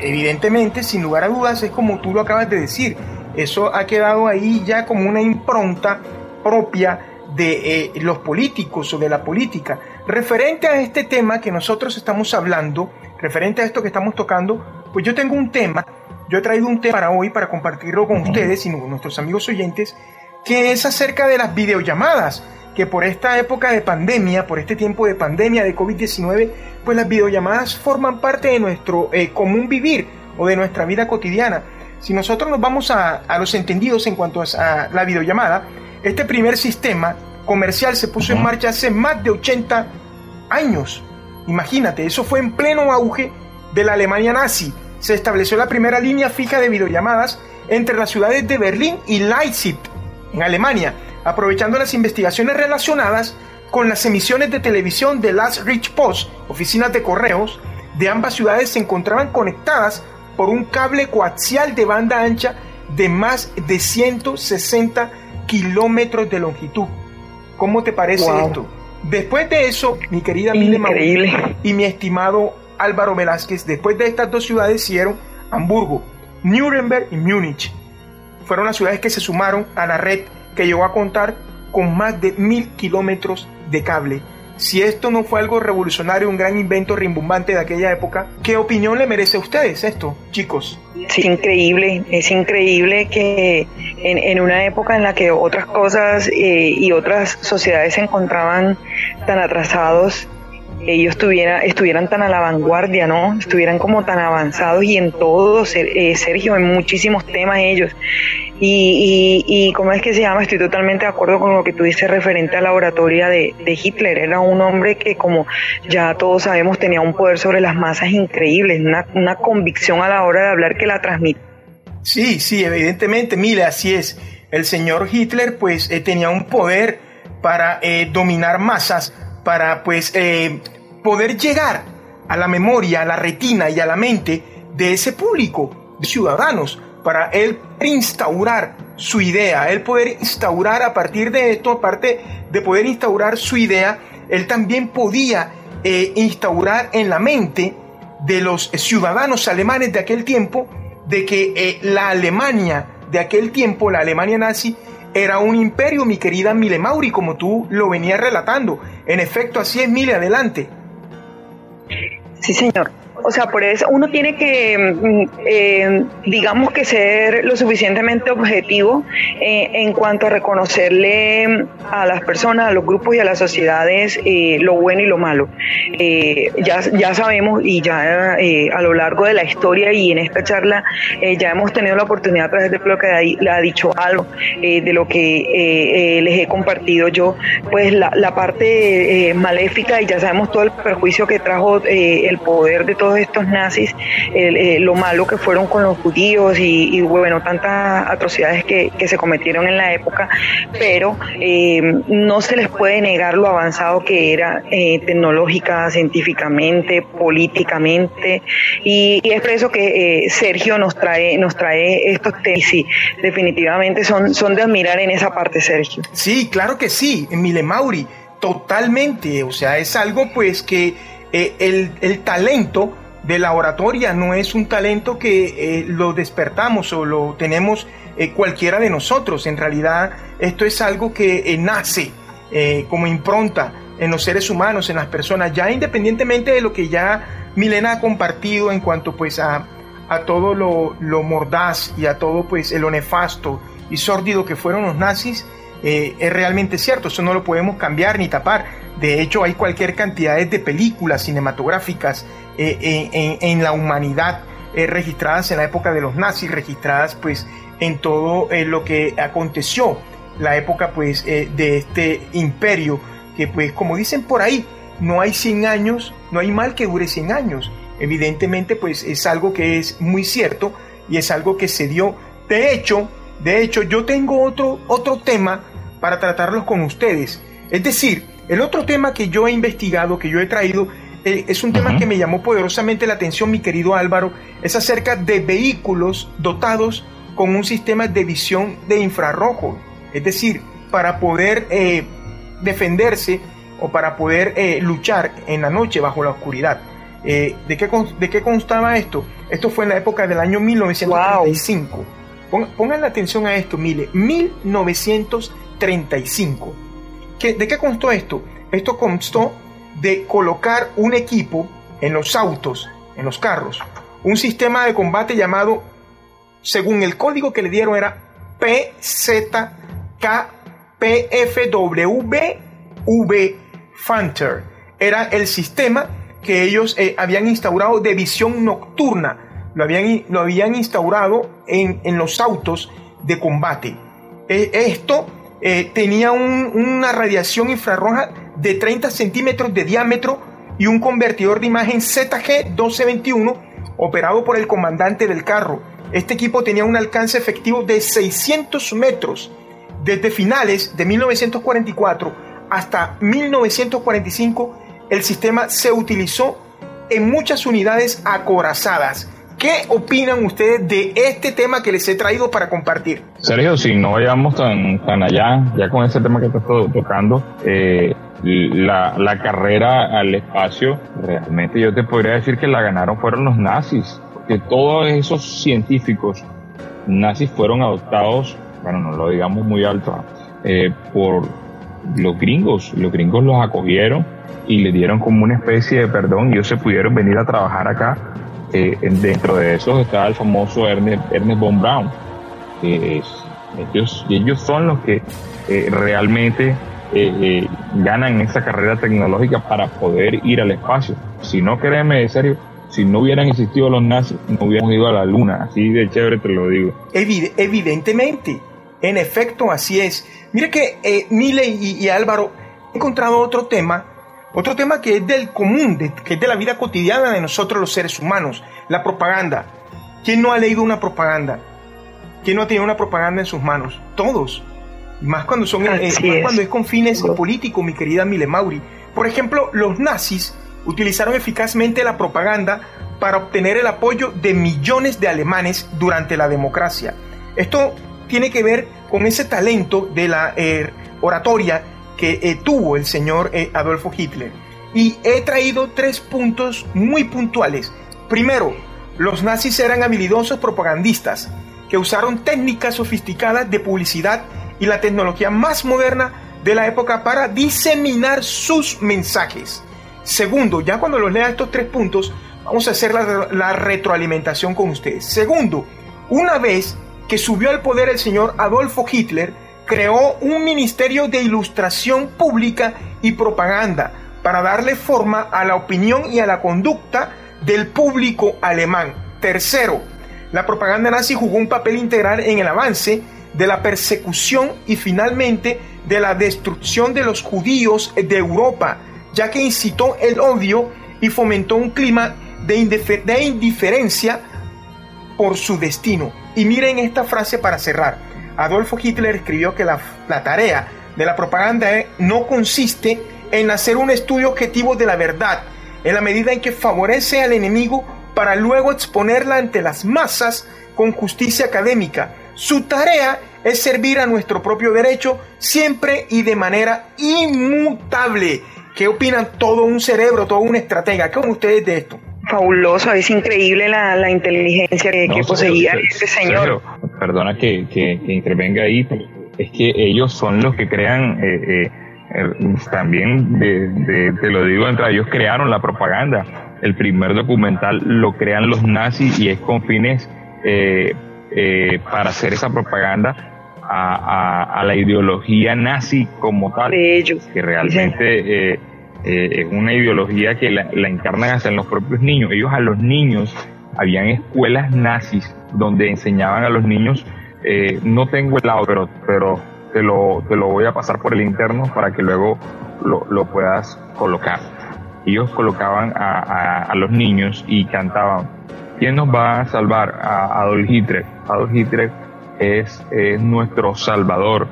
evidentemente, sin lugar a dudas, es como tú lo acabas de decir. Eso ha quedado ahí ya como una impronta propia de eh, los políticos o de la política. Referente a este tema que nosotros estamos hablando, referente a esto que estamos tocando, pues yo tengo un tema, yo he traído un tema para hoy para compartirlo con ustedes y con nuestros amigos oyentes, que es acerca de las videollamadas, que por esta época de pandemia, por este tiempo de pandemia de COVID-19, pues las videollamadas forman parte de nuestro eh, común vivir o de nuestra vida cotidiana. Si nosotros nos vamos a, a los entendidos en cuanto a la videollamada, este primer sistema comercial se puso en marcha hace más de 80 años. Imagínate, eso fue en pleno auge de la Alemania nazi. Se estableció la primera línea fija de videollamadas entre las ciudades de Berlín y Leipzig, en Alemania, aprovechando las investigaciones relacionadas con las emisiones de televisión de Last Rich Post, oficinas de correos de ambas ciudades se encontraban conectadas por un cable coaxial de banda ancha de más de 160 kilómetros de longitud. ¿Cómo te parece esto? Después de eso, mi querida Mile y mi estimado Álvaro Velázquez, después de estas dos ciudades hicieron Hamburgo, Nuremberg y Múnich. Fueron las ciudades que se sumaron a la red que llegó a contar con más de mil kilómetros de cable si esto no fue algo revolucionario, un gran invento rimbombante de aquella época, ¿qué opinión le merece a ustedes esto, chicos? Es increíble, es increíble que en, una época en la que otras cosas eh, y otras sociedades se encontraban tan atrasados, ellos estuvieran tan a la vanguardia, ¿no? Estuvieran como tan avanzados y en todo, eh, Sergio, en muchísimos temas ellos. Y, y, ¿cómo es que se llama? Estoy totalmente de acuerdo con lo que tú dices referente a la oratoria de, Hitler. Era un hombre que, como ya todos sabemos, tenía un poder sobre las masas increíble, una, una convicción a la hora de hablar que la transmite. Sí, sí, evidentemente, mire, así es. El señor Hitler, pues, eh, tenía un poder para eh, dominar masas, para, pues, eh, poder llegar a la memoria, a la retina y a la mente de ese público de ciudadanos para él instaurar su idea, él poder instaurar a partir de esto, aparte de poder instaurar su idea, él también podía eh, instaurar en la mente de los ciudadanos alemanes de aquel tiempo de que eh, la Alemania de aquel tiempo, la Alemania nazi, era un imperio, mi querida Mile Mauri, como tú lo venías relatando. En efecto, así es, Mile, adelante. Sí, señor o sea, por eso uno tiene que, mm, eh, digamos que ser lo suficientemente objetivo eh, en cuanto a reconocerle a las personas, a los grupos y a las sociedades eh, lo bueno y lo malo. ya, ya sabemos y ya a lo largo de la historia y en esta charla ya hemos tenido la oportunidad a través de lo que le ha dicho algo, de lo que les he compartido yo, pues la, la parte maléfica y ya sabemos todo el perjuicio que trajo el poder de todos estos nazis, eh, lo malo que fueron con los judíos y, bueno, tantas atrocidades que, se cometieron en la época, pero eh, no se les puede negar lo avanzado que era eh, tecnológica, científicamente, políticamente, y, es por eso que Sergio nos trae, nos trae estos temas y definitivamente son, son de admirar en esa parte, Sergio. Sí, claro que sí, Mile Mauri, totalmente, o sea, es algo pues que el, el talento de la oratoria no es un talento que eh, lo despertamos o lo tenemos eh, cualquiera de nosotros. En realidad esto es algo que eh, nace como impronta en los seres humanos, en las personas, ya independientemente de lo que ya Milena ha compartido en cuanto pues a, a todo lo, lo, mordaz y a todo pues lo nefasto y sórdido que fueron los nazis, es realmente cierto, eso no lo podemos cambiar ni tapar. De hecho, hay cualquier cantidad de películas cinematográficas eh, en, la humanidad eh, registradas en la época de los nazis, registradas pues en todo eh, lo que aconteció, la época pues de este imperio, que pues como dicen por ahí, no hay 100 años, no hay mal que dure 100 años. Evidentemente pues es algo que es muy cierto y es algo que se dio. De hecho, de hecho yo tengo otro, otro tema para tratarlos con ustedes. Es decir, el otro tema que yo he investigado, que yo he traído, eh, es un tema que me llamó poderosamente la atención, mi querido Álvaro, es acerca de vehículos dotados con un sistema de visión de infrarrojo. Es decir, para poder eh, defenderse o para poder eh, luchar en la noche bajo la oscuridad. ¿de, qué, ¿De qué constaba esto? Esto fue en la época del año 1935. Pongan, la atención a esto, mire, 1935. ¿De qué constó esto? Esto constó de colocar un equipo en los autos, en los carros, un sistema de combate llamado, según el código que le dieron, era PZKPFWV Fanter. Era el sistema que ellos eh, habían instaurado de visión nocturna. Lo habían, lo habían instaurado en, los autos de combate. Eh, esto eh, tenía una radiación infrarroja de 30 centímetros de diámetro y un convertidor de imagen ZG1221 operado por el comandante del carro. Este equipo tenía un alcance efectivo de 600 metros. Desde finales de 1944 hasta 1945, el sistema se utilizó en muchas unidades acorazadas. ¿Qué opinan ustedes de este tema que les he traído para compartir? Sergio, si no vayamos tan, tan allá, ya con ese tema que estás tocando, eh, la, la, carrera al espacio, realmente yo te podría decir que la ganaron fueron los nazis, porque todos esos científicos nazis fueron adoptados, bueno, no lo digamos muy alto, eh, por los gringos. Los gringos los acogieron y le dieron como una especie de perdón y ellos se pudieron venir a trabajar acá. Eh, dentro de esos estaba el famoso Ernest, Ernest von Braun. ellos, ellos son los que eh, realmente eh, ganan esa carrera tecnológica para poder ir al espacio. Si no, créeme, en serio, si no hubieran existido los nazis, no hubiéramos ido a la luna. Así de chévere te lo digo. evidentemente, en efecto, así es. Mire que eh, Mile y, Álvaro he encontrado otro tema, otro tema que es del común, que es de la vida cotidiana de nosotros los seres humanos, la propaganda. ¿Quién no ha leído una propaganda? ¿Quién no ha tenido una propaganda en sus manos? Todos. Más cuando, son, eh, es. cuando es con fines políticos, mi querida Mile Mauri. Por ejemplo, los nazis utilizaron eficazmente la propaganda para obtener el apoyo de millones de alemanes durante la democracia. Esto tiene que ver con ese talento de la eh, oratoria que eh, tuvo el señor Adolfo Hitler. Y he traído tres puntos muy puntuales. Primero, los nazis eran habilidosos propagandistas que usaron técnicas sofisticadas de publicidad y la tecnología más moderna de la época para diseminar sus mensajes. Segundo, ya cuando los lea estos tres puntos, vamos a hacer la, retroalimentación con ustedes. Segundo, una vez que subió al poder el señor Adolfo Hitler, creó un ministerio de ilustración pública y propaganda para darle forma a la opinión y a la conducta del público alemán. Tercero, la propaganda nazi jugó un papel integral en el avance de la persecución y finalmente de la destrucción de los judíos de Europa, ya que incitó el odio y fomentó un clima de, indiferencia por su destino. Y miren esta frase para cerrar. Adolfo Hitler escribió que la, la tarea de la propaganda no consiste en hacer un estudio objetivo de la verdad, en la medida en que favorece al enemigo para luego exponerla ante las masas con justicia académica, su tarea es servir a nuestro propio derecho siempre y de manera inmutable. ¿Qué opinan todo un cerebro, todo una estratega? ¿Qué opinan ustedes de esto? Fabuloso, es increíble la, inteligencia que, poseía este señor. Perdona que, intervenga ahí, es que ellos son los que crean, eh, eh, también te lo digo entre ellos, crearon la propaganda. El primer documental lo crean los nazis y es con fines eh, eh, para hacer esa propaganda a, la ideología nazi como tal, ellos. que realmente eh, eh, es una ideología que la, encarnan hasta en los propios niños. Ellos a los niños, habían escuelas nazis donde enseñaban a los niños, no tengo el lado, pero, pero te, lo, te lo voy a pasar por el interno para que luego lo, lo puedas colocar. Ellos colocaban a, a los niños y cantaban ¿Quién nos va a salvar? A Adolf Hitler. Adolf Hitler es, nuestro salvador.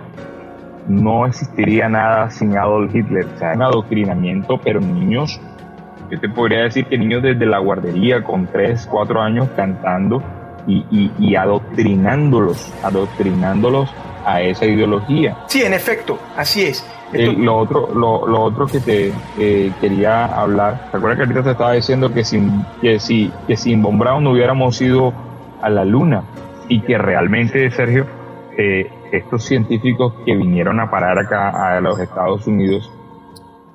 No existiría nada sin Adolf Hitler. O sea, un adoctrinamiento, pero niños, yo te podría decir que niños desde la guardería con 3, 4 años cantando y, y, y adoctrinándolos, adoctrinándolos a esa ideología. Sí, en efecto, así es. lo, otro, lo, otro que te quería hablar, recuerda que ahorita te estaba diciendo que sin, que si, que sin Von Braun no hubiéramos ido a la luna. y que realmente, Sergio, eh, estos científicos que vinieron a parar acá a los Estados Unidos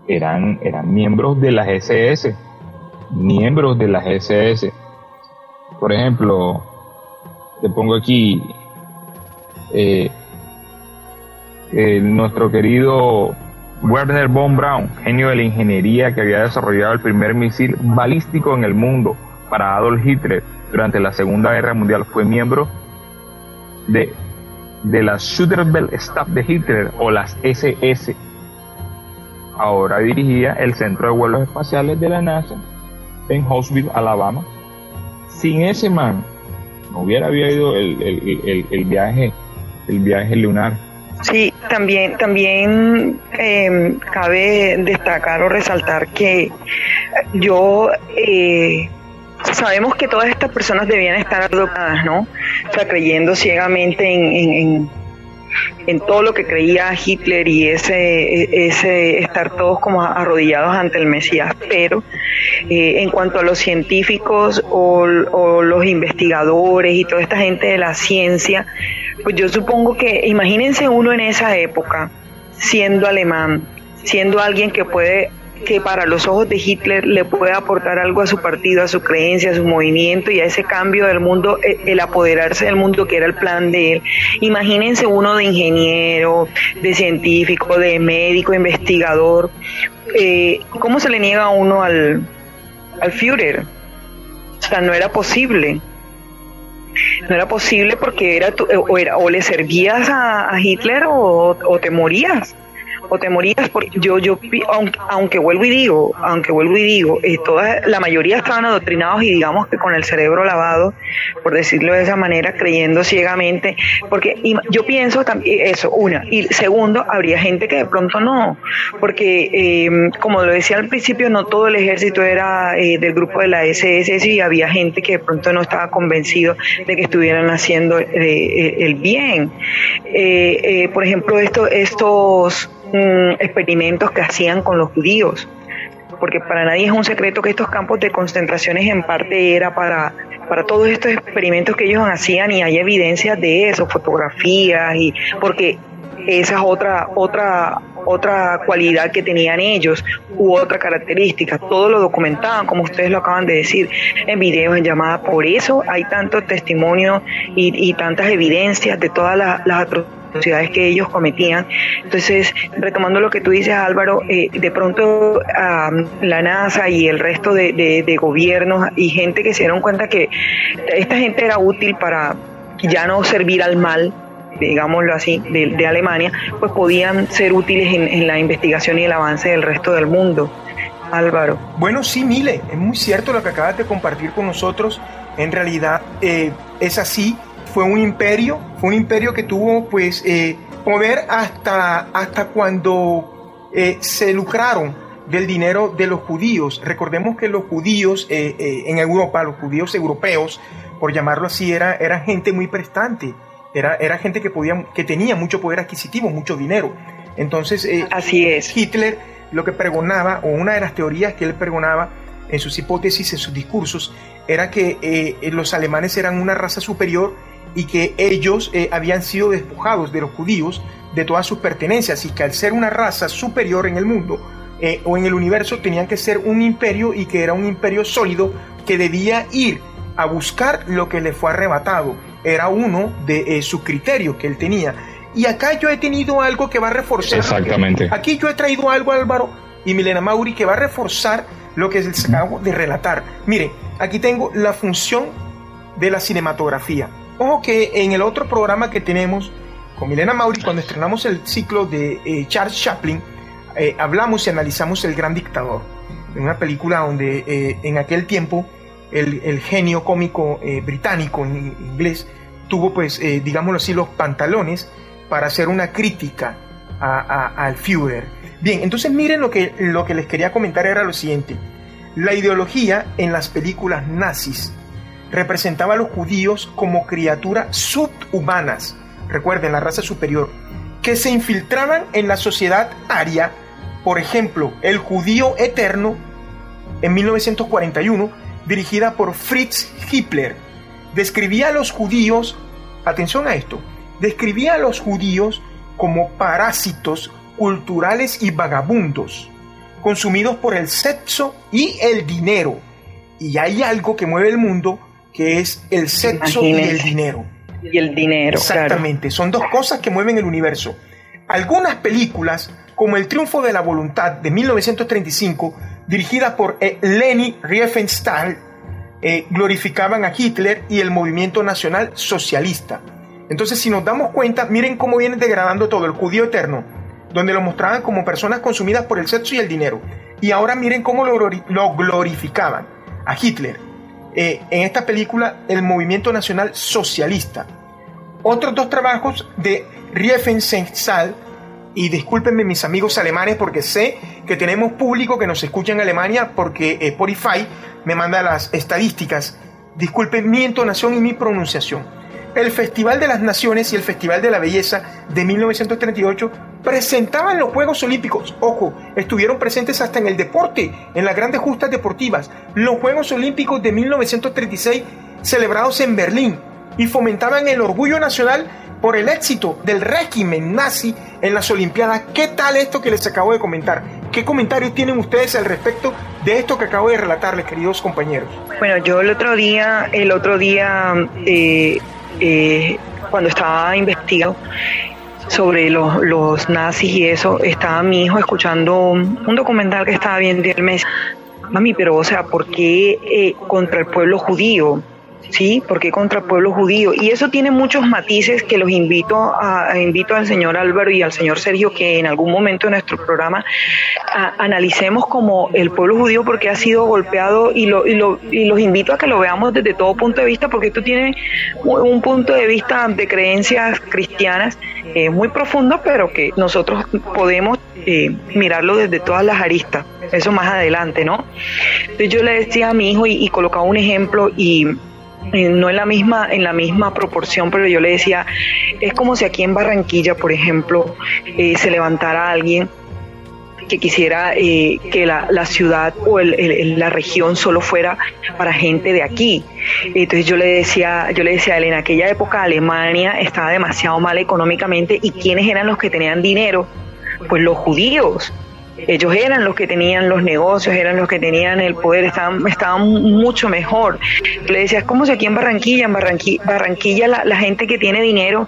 eran, eran miembros de las SS, miembros de las SS. Por ejemplo, te pongo aquí eh, nuestro querido Werner von Braun, genio de la ingeniería que había desarrollado el primer misil balístico en el mundo para Adolf Hitler durante la Segunda Guerra Mundial, fue miembro de, de la Schuderbell Staff de Hitler o las SS. Ahora dirigía el Centro de Vuelos Espaciales de la NASA en Huntsville, Alabama. Sin ese man, hubiera habido el, el, el viaje, el viaje lunar Sí, también, también em, cabe destacar o resaltar que yo eh, sabemos que todas estas personas debían estar adoptadas, ¿no? O sea, creyendo ciegamente en, en, todo lo que creía Hitler y ese, ese estar todos como arrodillados ante el Mesías. Pero eh, en cuanto a los científicos o, o los investigadores y toda esta gente de la ciencia, pues yo supongo que, imagínense uno en esa época, siendo alemán, siendo alguien que puede que para los ojos de Hitler le puede aportar algo a su partido, a su creencia, a su movimiento y a ese cambio del mundo, eh, el apoderarse del mundo que era el plan de él. Imagínense uno de ingeniero, de científico, de médico, investigador. Eh, ¿Cómo se le niega a uno al, al Führer? O sea, no era posible no era posible porque era, o, era, o le servías a, Hitler o te morías o te morías porque yo yo aunque, vuelvo y digo aunque vuelvo y digo eh, la mayoría estaban adoctrinados y digamos que con el cerebro lavado por decirlo de esa manera creyendo ciegamente porque yo pienso también eso una y segundo habría gente que de pronto no porque em, como lo decía al principio no todo el ejército era eh, del grupo de la SS y había gente que de pronto no estaba convencido de que estuvieran haciendo eh, el bien. Por ejemplo esto, estos Mm, experimentos que hacían con los judíos, porque para nadie es un secreto que estos campos de concentraciones en parte era para, para todos estos experimentos que ellos hacían y hay evidencias de eso, fotografías y porque esa es otra otra otra cualidad que tenían ellos u otra característica. Todo lo documentaban, como ustedes lo acaban de decir, en videos, en llamadas. Por eso hay tantos testimonios y, tantas evidencias de todas las, las atrocidades que ellos cometían. Entonces, retomando lo que tú dices, Álvaro, eh, de pronto la NASA y el resto de, gobiernos y gente que se dieron cuenta que esta gente era útil para ya no servir al mal, digámoslo así, de, Alemania, pues podían ser útiles en, la investigación y el avance del resto del mundo. Álvaro. Bueno, sí, Mile, es muy cierto lo que acabas de compartir con nosotros. En realidad eh, es así fue un imperio, fue un imperio que tuvo pues eh, poder hasta, hasta cuando eh, se lucraron del dinero de los judíos. Recordemos que los judíos eh, en Europa, los judíos europeos, por llamarlo así, era, era gente muy prestante, era, era gente que, podía, que tenía mucho poder adquisitivo, mucho dinero. Entonces, así es. Hitler lo que pregonaba, o una de las teorías que él pregonaba en sus hipótesis, en sus discursos, era que los alemanes eran una raza superior y que ellos eh, habían sido despojados de los judíos de todas sus pertenencias y que al ser una raza superior en el mundo eh, o en el universo tenían que ser un imperio y que era un imperio sólido que debía ir a buscar lo que le fue arrebatado. Era uno de eh, sus criterios que él tenía. Y acá yo he tenido algo que va a reforzar. Exactamente. Aquí yo he traído algo, Álvaro y Milena Mauri, que va a reforzar lo que es el acabo de relatar. Mire, aquí tengo la función de la cinematografía. Ojo que en el otro programa que tenemos con Milena Mauri, cuando estrenamos el ciclo de eh, Charles Chaplin, eh, hablamos y analizamos El Gran Dictador, una película donde eh, en aquel tiempo el, genio cómico británico en inglés tuvo, pues, digámoslo así, los pantalones para hacer una crítica al Führer. Bien, entonces miren lo que, lo que les quería comentar era lo siguiente. La ideología en las películas nazis representaba a los judíos como criaturas subhumanas, recuerden, la raza superior, que se infiltraban en la sociedad aria. Por ejemplo, El judío eterno, en 1941, dirigida por Fritz Hippler, describía a los judíos atención a esto, describía a los judíos como parásitos culturales y vagabundos, consumidos por el sexo y el dinero. Y hay algo que mueve el mundo que es el sexo y el dinero. Y el dinero. Exactamente, son dos cosas que mueven el universo. Algunas películas, como El Triunfo de la Voluntad de 1935, dirigida por eh, Leni Riefenstahl, eh, glorificaban a Hitler y el movimiento nacional socialista. Entonces, si nos damos cuenta, miren cómo viene degradando todo el judío eterno, donde lo mostraban como personas consumidas por el sexo y el dinero. Y ahora miren cómo lo, glorificaban a Hitler. Eh, en esta película, el movimiento nacional socialista. Otros dos trabajos de Riefenstahl, y discúlpenme mis amigos alemanes porque sé que tenemos público que nos escucha en Alemania porque eh, Spotify me manda las estadísticas. Disculpen mi entonación y mi pronunciación. El Festival de las Naciones y el Festival de la Belleza de 1938 presentaban los Juegos Olímpicos. Ojo, estuvieron presentes hasta en el deporte, en las grandes justas deportivas. Los Juegos Olímpicos de 1936 celebrados en Berlín y fomentaban el orgullo nacional por el éxito del régimen nazi en las Olimpiadas. ¿Qué tal esto que les acabo de comentar? ¿Qué comentarios tienen ustedes al respecto de esto que acabo de relatarles, queridos compañeros? Bueno, yo el otro día, el otro día, eh, eh, cuando estaba investigando sobre los, nazis y eso, estaba mi hijo escuchando un, documental que estaba viendo y él me decía, mami, pero o sea, ¿por qué eh, contra el pueblo judío? ¿Sí? Porque contra el pueblo judío. Y eso tiene muchos matices que los invito a, invito al señor Álvaro y al señor Sergio que en algún momento de nuestro programa analicemos como el pueblo judío porque ha sido golpeado y, lo, y, lo, y los invito a que lo veamos desde todo punto de vista porque esto tiene un punto de vista de creencias cristianas eh, muy profundo, pero que nosotros podemos eh, mirarlo desde todas las aristas. Eso más adelante, ¿no? Entonces yo le decía a mi hijo y colocaba un ejemplo y no en la misma en la misma proporción, pero yo le decía, es como si aquí en Barranquilla, por ejemplo, eh, se levantara alguien que quisiera eh, que la, ciudad o la región solo fuera para gente de aquí. Entonces yo le decía, yo le decía a él, en aquella época Alemania estaba demasiado mal económicamente y quiénes eran los que tenían dinero, pues los judíos ellos eran los que tenían los negocios, eran los que tenían el poder, estaban, estaban mucho mejor. Le decía, es como si aquí en Barranquilla, en Barranquilla, la, gente que tiene dinero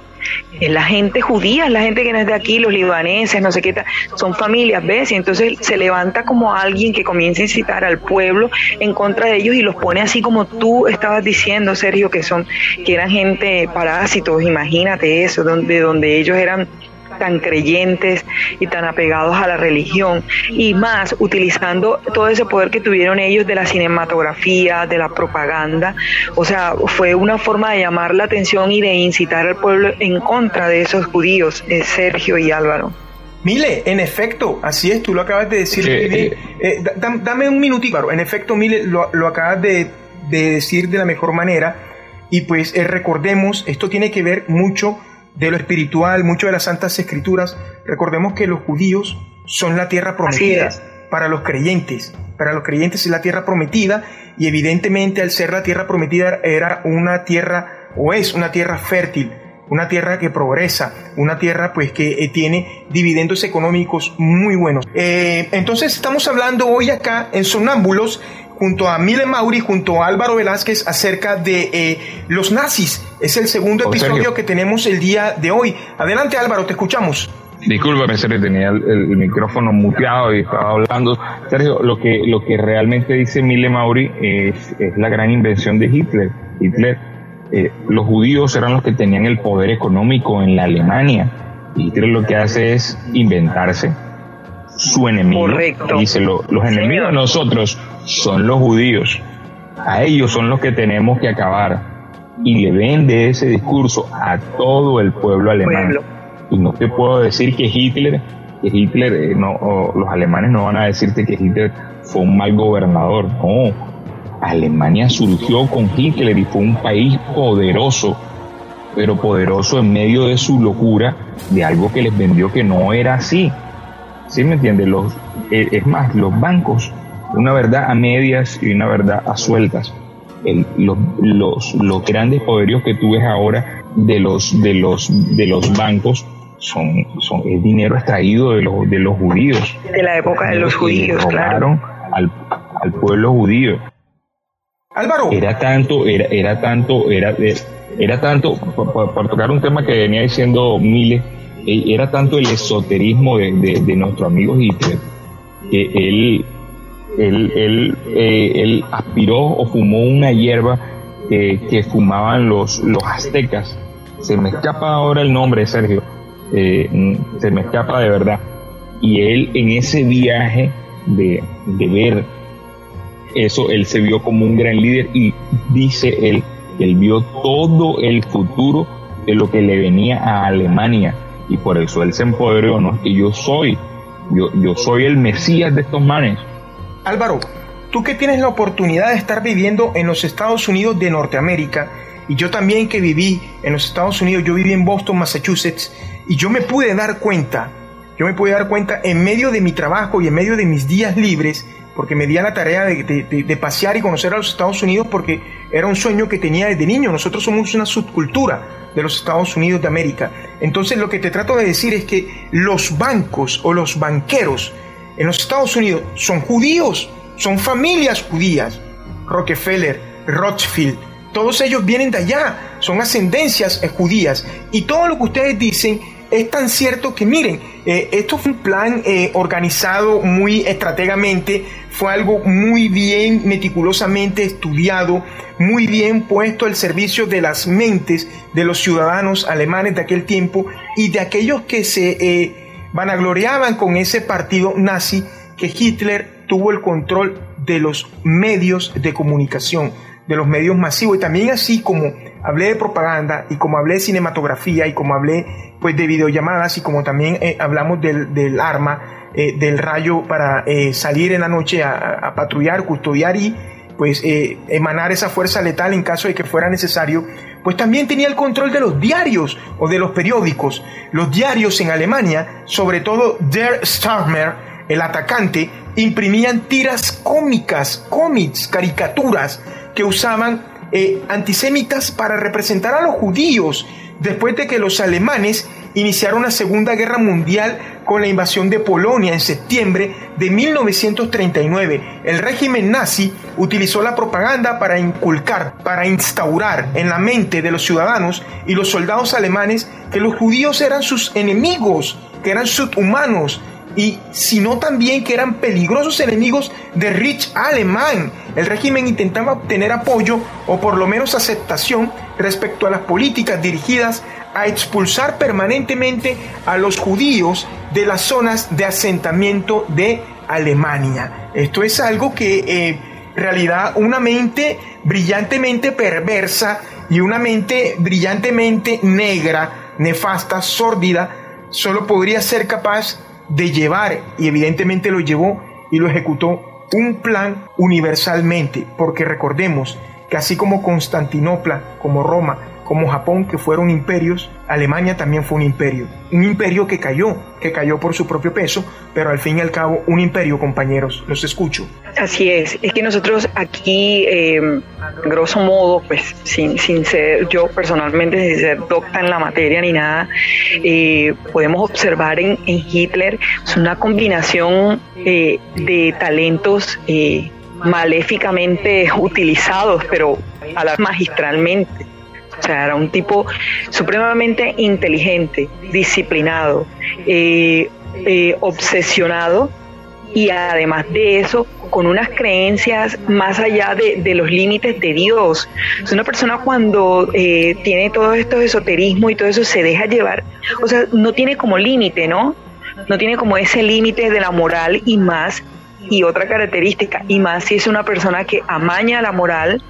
es la gente judía, la gente que no es de aquí, los libaneses, no sé qué, son familias, ¿ves? Y entonces se levanta como alguien que comienza a incitar al pueblo en contra de ellos y los pone así como tú estabas diciendo, Sergio, que son, que eran gente parásitos, imagínate eso, donde, donde ellos eran tan creyentes y tan apegados a la religión y más utilizando todo ese poder que tuvieron ellos de la cinematografía, de la propaganda. O sea, fue una forma de llamar la atención y de incitar al pueblo en contra de esos judíos, eh, Sergio y Álvaro. Mile, en efecto, así es, tú lo acabas de decir. Eh, eh, dame un minutito, en efecto, Mile, lo, lo acabas de, de, decir de la mejor manera. Y pues recordemos, esto tiene que ver mucho de lo espiritual, mucho de las santas escrituras. Recordemos que los judíos son la tierra prometida para los creyentes. Para los creyentes es la tierra prometida y evidentemente al ser la tierra prometida era una tierra o es una tierra fértil, una tierra que progresa, una tierra pues que eh, tiene dividendos económicos muy buenos. Eh, entonces estamos hablando hoy acá en Sonámbulos junto a Mile Mauri, junto a Álvaro Velázquez, acerca de eh, los nazis. Es el segundo episodio que tenemos el día de hoy. Adelante Álvaro, te escuchamos. Discúlpame, Sergio, tenía el, micrófono muteado y estaba hablando. Sergio, lo que, lo que realmente dice Mile Mauri es, la gran invención de Hitler. Hitler, eh, los judíos eran los que tenían el poder económico en la Alemania. Hitler lo que hace es inventarse su enemigo. Correcto. Dice, los enemigos de nosotros son los judíos. A ellos son los que tenemos que acabar. Y le vende ese discurso a todo el pueblo alemán. Y no te puedo decir que Hitler, que Hitler, eh, no, los alemanes no van a decirte que Hitler fue un mal gobernador. No, Alemania surgió con Hitler y fue un país poderoso, pero poderoso en medio de su locura, de algo que les vendió que no era así. ¿Sí me entiendes? Los, eh, es más, los bancos, una verdad a medias y una verdad a sueltas. los, los, grandes poderíos que tú ves ahora de los, de los, de los bancos son, son es dinero extraído de los, de los judíos. De la época de los judíos, claro. Al, al pueblo judío. Álvaro. Era tanto, era, era tanto, era, era tanto, por, tocar un tema que venía diciendo Miles, eh, era tanto el esoterismo de, de, nuestro amigo Hitler, que él, él, él, eh, él aspiró o fumó una hierba que fumaban los, los aztecas. Se me escapa ahora el nombre, Sergio, eh, se me escapa de verdad. Y él en ese viaje de, de ver eso, él se vio como un gran líder y dice él, él vio todo el futuro de lo que le venía a Alemania y por eso él se empoderó, ¿no? Y yo soy, yo, yo soy el Mesías de estos manes. Álvaro, tú que tienes la oportunidad de estar viviendo en los Estados Unidos de Norteamérica, y yo también que viví en los Estados Unidos, yo viví en Boston, Massachusetts, y yo me pude dar cuenta, yo me pude dar cuenta en medio de mi trabajo y en medio de mis días libres, porque me di a la tarea de, pasear y conocer a los Estados Unidos porque era un sueño que tenía desde niño. Nosotros somos una subcultura de los Estados Unidos de América. Entonces lo que te trato de decir es que los bancos o los banqueros en los Estados Unidos son judíos, son familias judías. Rockefeller, Rothschild, todos ellos vienen de allá, son ascendencias judías. Y todo lo que ustedes dicen es tan cierto que miren, eh, esto fue un plan eh, organizado muy estratégamente, fue algo muy bien meticulosamente estudiado, muy bien puesto al servicio de las mentes de los ciudadanos alemanes de aquel tiempo y de aquellos que se eh, vanagloriaban con ese partido nazi que Hitler tuvo el control de los medios de comunicación, de los medios masivos. Y también así como hablé de propaganda y como hablé de cinematografía y como hablé pues de videollamadas y como también eh, hablamos del, arma, eh, del rayo para eh, salir en la noche a, patrullar, custodiar y pues emanar esa fuerza letal en caso de que fuera necesario, pues también tenía el control de los diarios o de los periódicos. Los diarios en Alemania, sobre todo Der Stürmer, el atacante, imprimían tiras cómicas, cómics, caricaturas que usaban antisemitas para representar a los judíos después de que los alemanes iniciaron la Segunda Guerra Mundial con la invasión de Polonia en septiembre de 1939. El régimen nazi utilizó la propaganda para inculcar, para instaurar en la mente de los ciudadanos y los soldados alemanes que los judíos eran sus enemigos, que eran subhumanos, y sino también que eran peligrosos enemigos de Rich alemán. El régimen intentaba obtener apoyo o por lo menos aceptación respecto a las políticas dirigidas a expulsar permanentemente a los judíos de las zonas de asentamiento de Alemania. Esto es algo que eh, en realidad una mente brillantemente perversa y una mente brillantemente negra, nefasta, sórdida, solo podría ser capaz de llevar, y evidentemente lo llevó y lo ejecutó, un plan universalmente, porque recordemos que así como Constantinopla, como Roma, como Japón, que fueron imperios, Alemania también fue un imperio. Un imperio que cayó, que cayó por su propio peso, pero al fin y al cabo un imperio, compañeros. Los escucho. Así es, es que nosotros aquí, eh, grosso modo, pues sin, sin ser yo personalmente, sin ser docta en la materia ni nada, eh, podemos observar en, Hitler una combinación eh, de talentos maléficamente utilizados, pero a la magistralmente o sea, era un tipo supremamente inteligente, disciplinado, eh, eh, obsesionado y además de eso con unas creencias más allá de, los límites de Dios. Es una persona cuando eh, tiene todo esto esoterismo y todo eso se deja llevar, o sea, no tiene como límite, ¿no? No tiene como ese límite de la moral y más, y otra característica, y más si es una persona que amaña la moral,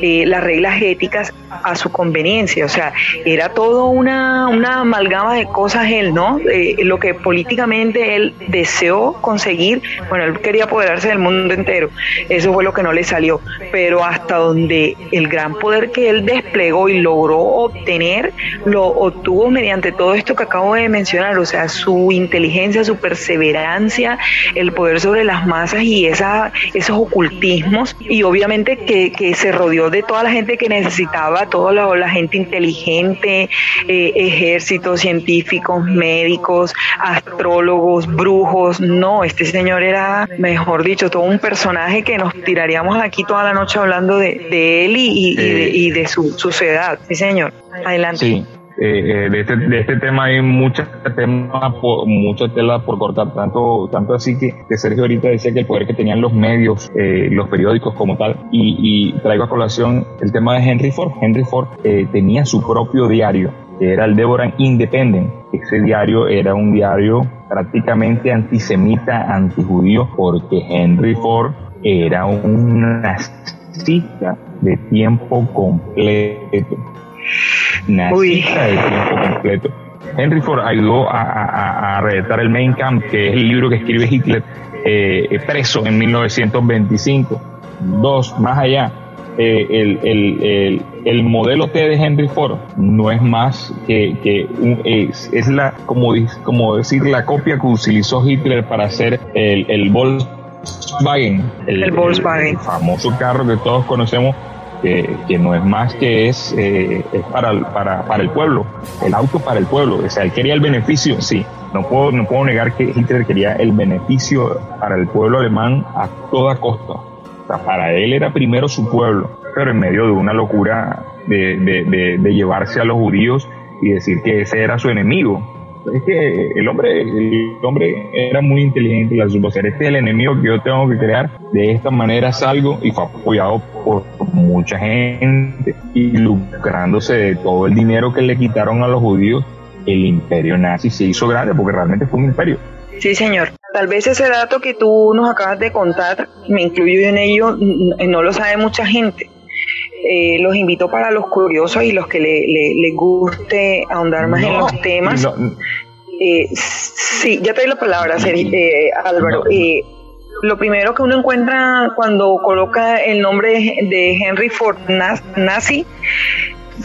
eh, las reglas éticas a su conveniencia. O sea, era todo una, una amalgama de cosas él, ¿no? Eh, lo que políticamente él deseó conseguir, bueno, él quería apoderarse del mundo entero, eso fue lo que no le salió, pero hasta donde el gran poder que él desplegó y logró obtener, lo obtuvo mediante todo esto que acabo de mencionar, o sea, su inteligencia, su perseverancia, el poder sobre las masas y esa, esos ocultismos, y obviamente que, que se rodeó de toda la gente que necesitaba, toda la, gente inteligente, eh, ejércitos, científicos, médicos, astrólogos, brujos. No, este señor era, mejor dicho, todo un personaje que nos tiraríamos aquí toda la noche hablando de, él y, y, de, su, su edad. Sí, señor. Adelante. Sí. Eh, eh, de, este, de este tema hay muchas temas mucha tela por cortar. Tanto tanto así que, Sergio ahorita decía que el poder que tenían los medios eh, los periódicos como tal. Y, traigo a colación el tema de Henry Ford. Henry Ford tenía su propio diario que era el Deborah Independent. Ese diario era un diario prácticamente antisemita antijudío porque Henry Ford era un nazista de tiempo completo nazista de tiempo completo. Henry Ford ayudó a, a, redactar el Mein Kampf, que es el libro que escribe Hitler eh, preso en 1925. Dos, más allá, eh, el, el, el, modelo T de Henry Ford no es más que, que es, es, la, como, como decir, la copia que utilizó Hitler para hacer el, el Volkswagen, el, Volkswagen. el famoso carro que todos conocemos que, no es más que es, eh, es para, para, para, el pueblo, el auto para el pueblo. O sea, él quería el beneficio, sí. No puedo, no puedo negar que Hitler quería el beneficio para el pueblo alemán a toda costa. O sea, para él era primero su pueblo, pero en medio de una locura de, de, de llevarse a los judíos y decir que ese era su enemigo es que el hombre, el hombre era muy inteligente y la supo hacer. Este es el enemigo que yo tengo que crear. De esta manera salgo y fue apoyado por mucha gente y lucrándose de todo el dinero que le quitaron a los judíos. El imperio nazi se hizo grande porque realmente fue un imperio. Sí, señor. Tal vez ese dato que tú nos acabas de contar, me incluyo en ello, no lo sabe mucha gente. Eh, los invito para los curiosos y los que les le, guste ahondar más en los temas. Eh, sí, ya te doy la palabra, eh, Álvaro. Lo primero que uno encuentra cuando coloca el nombre de Henry Ford nazi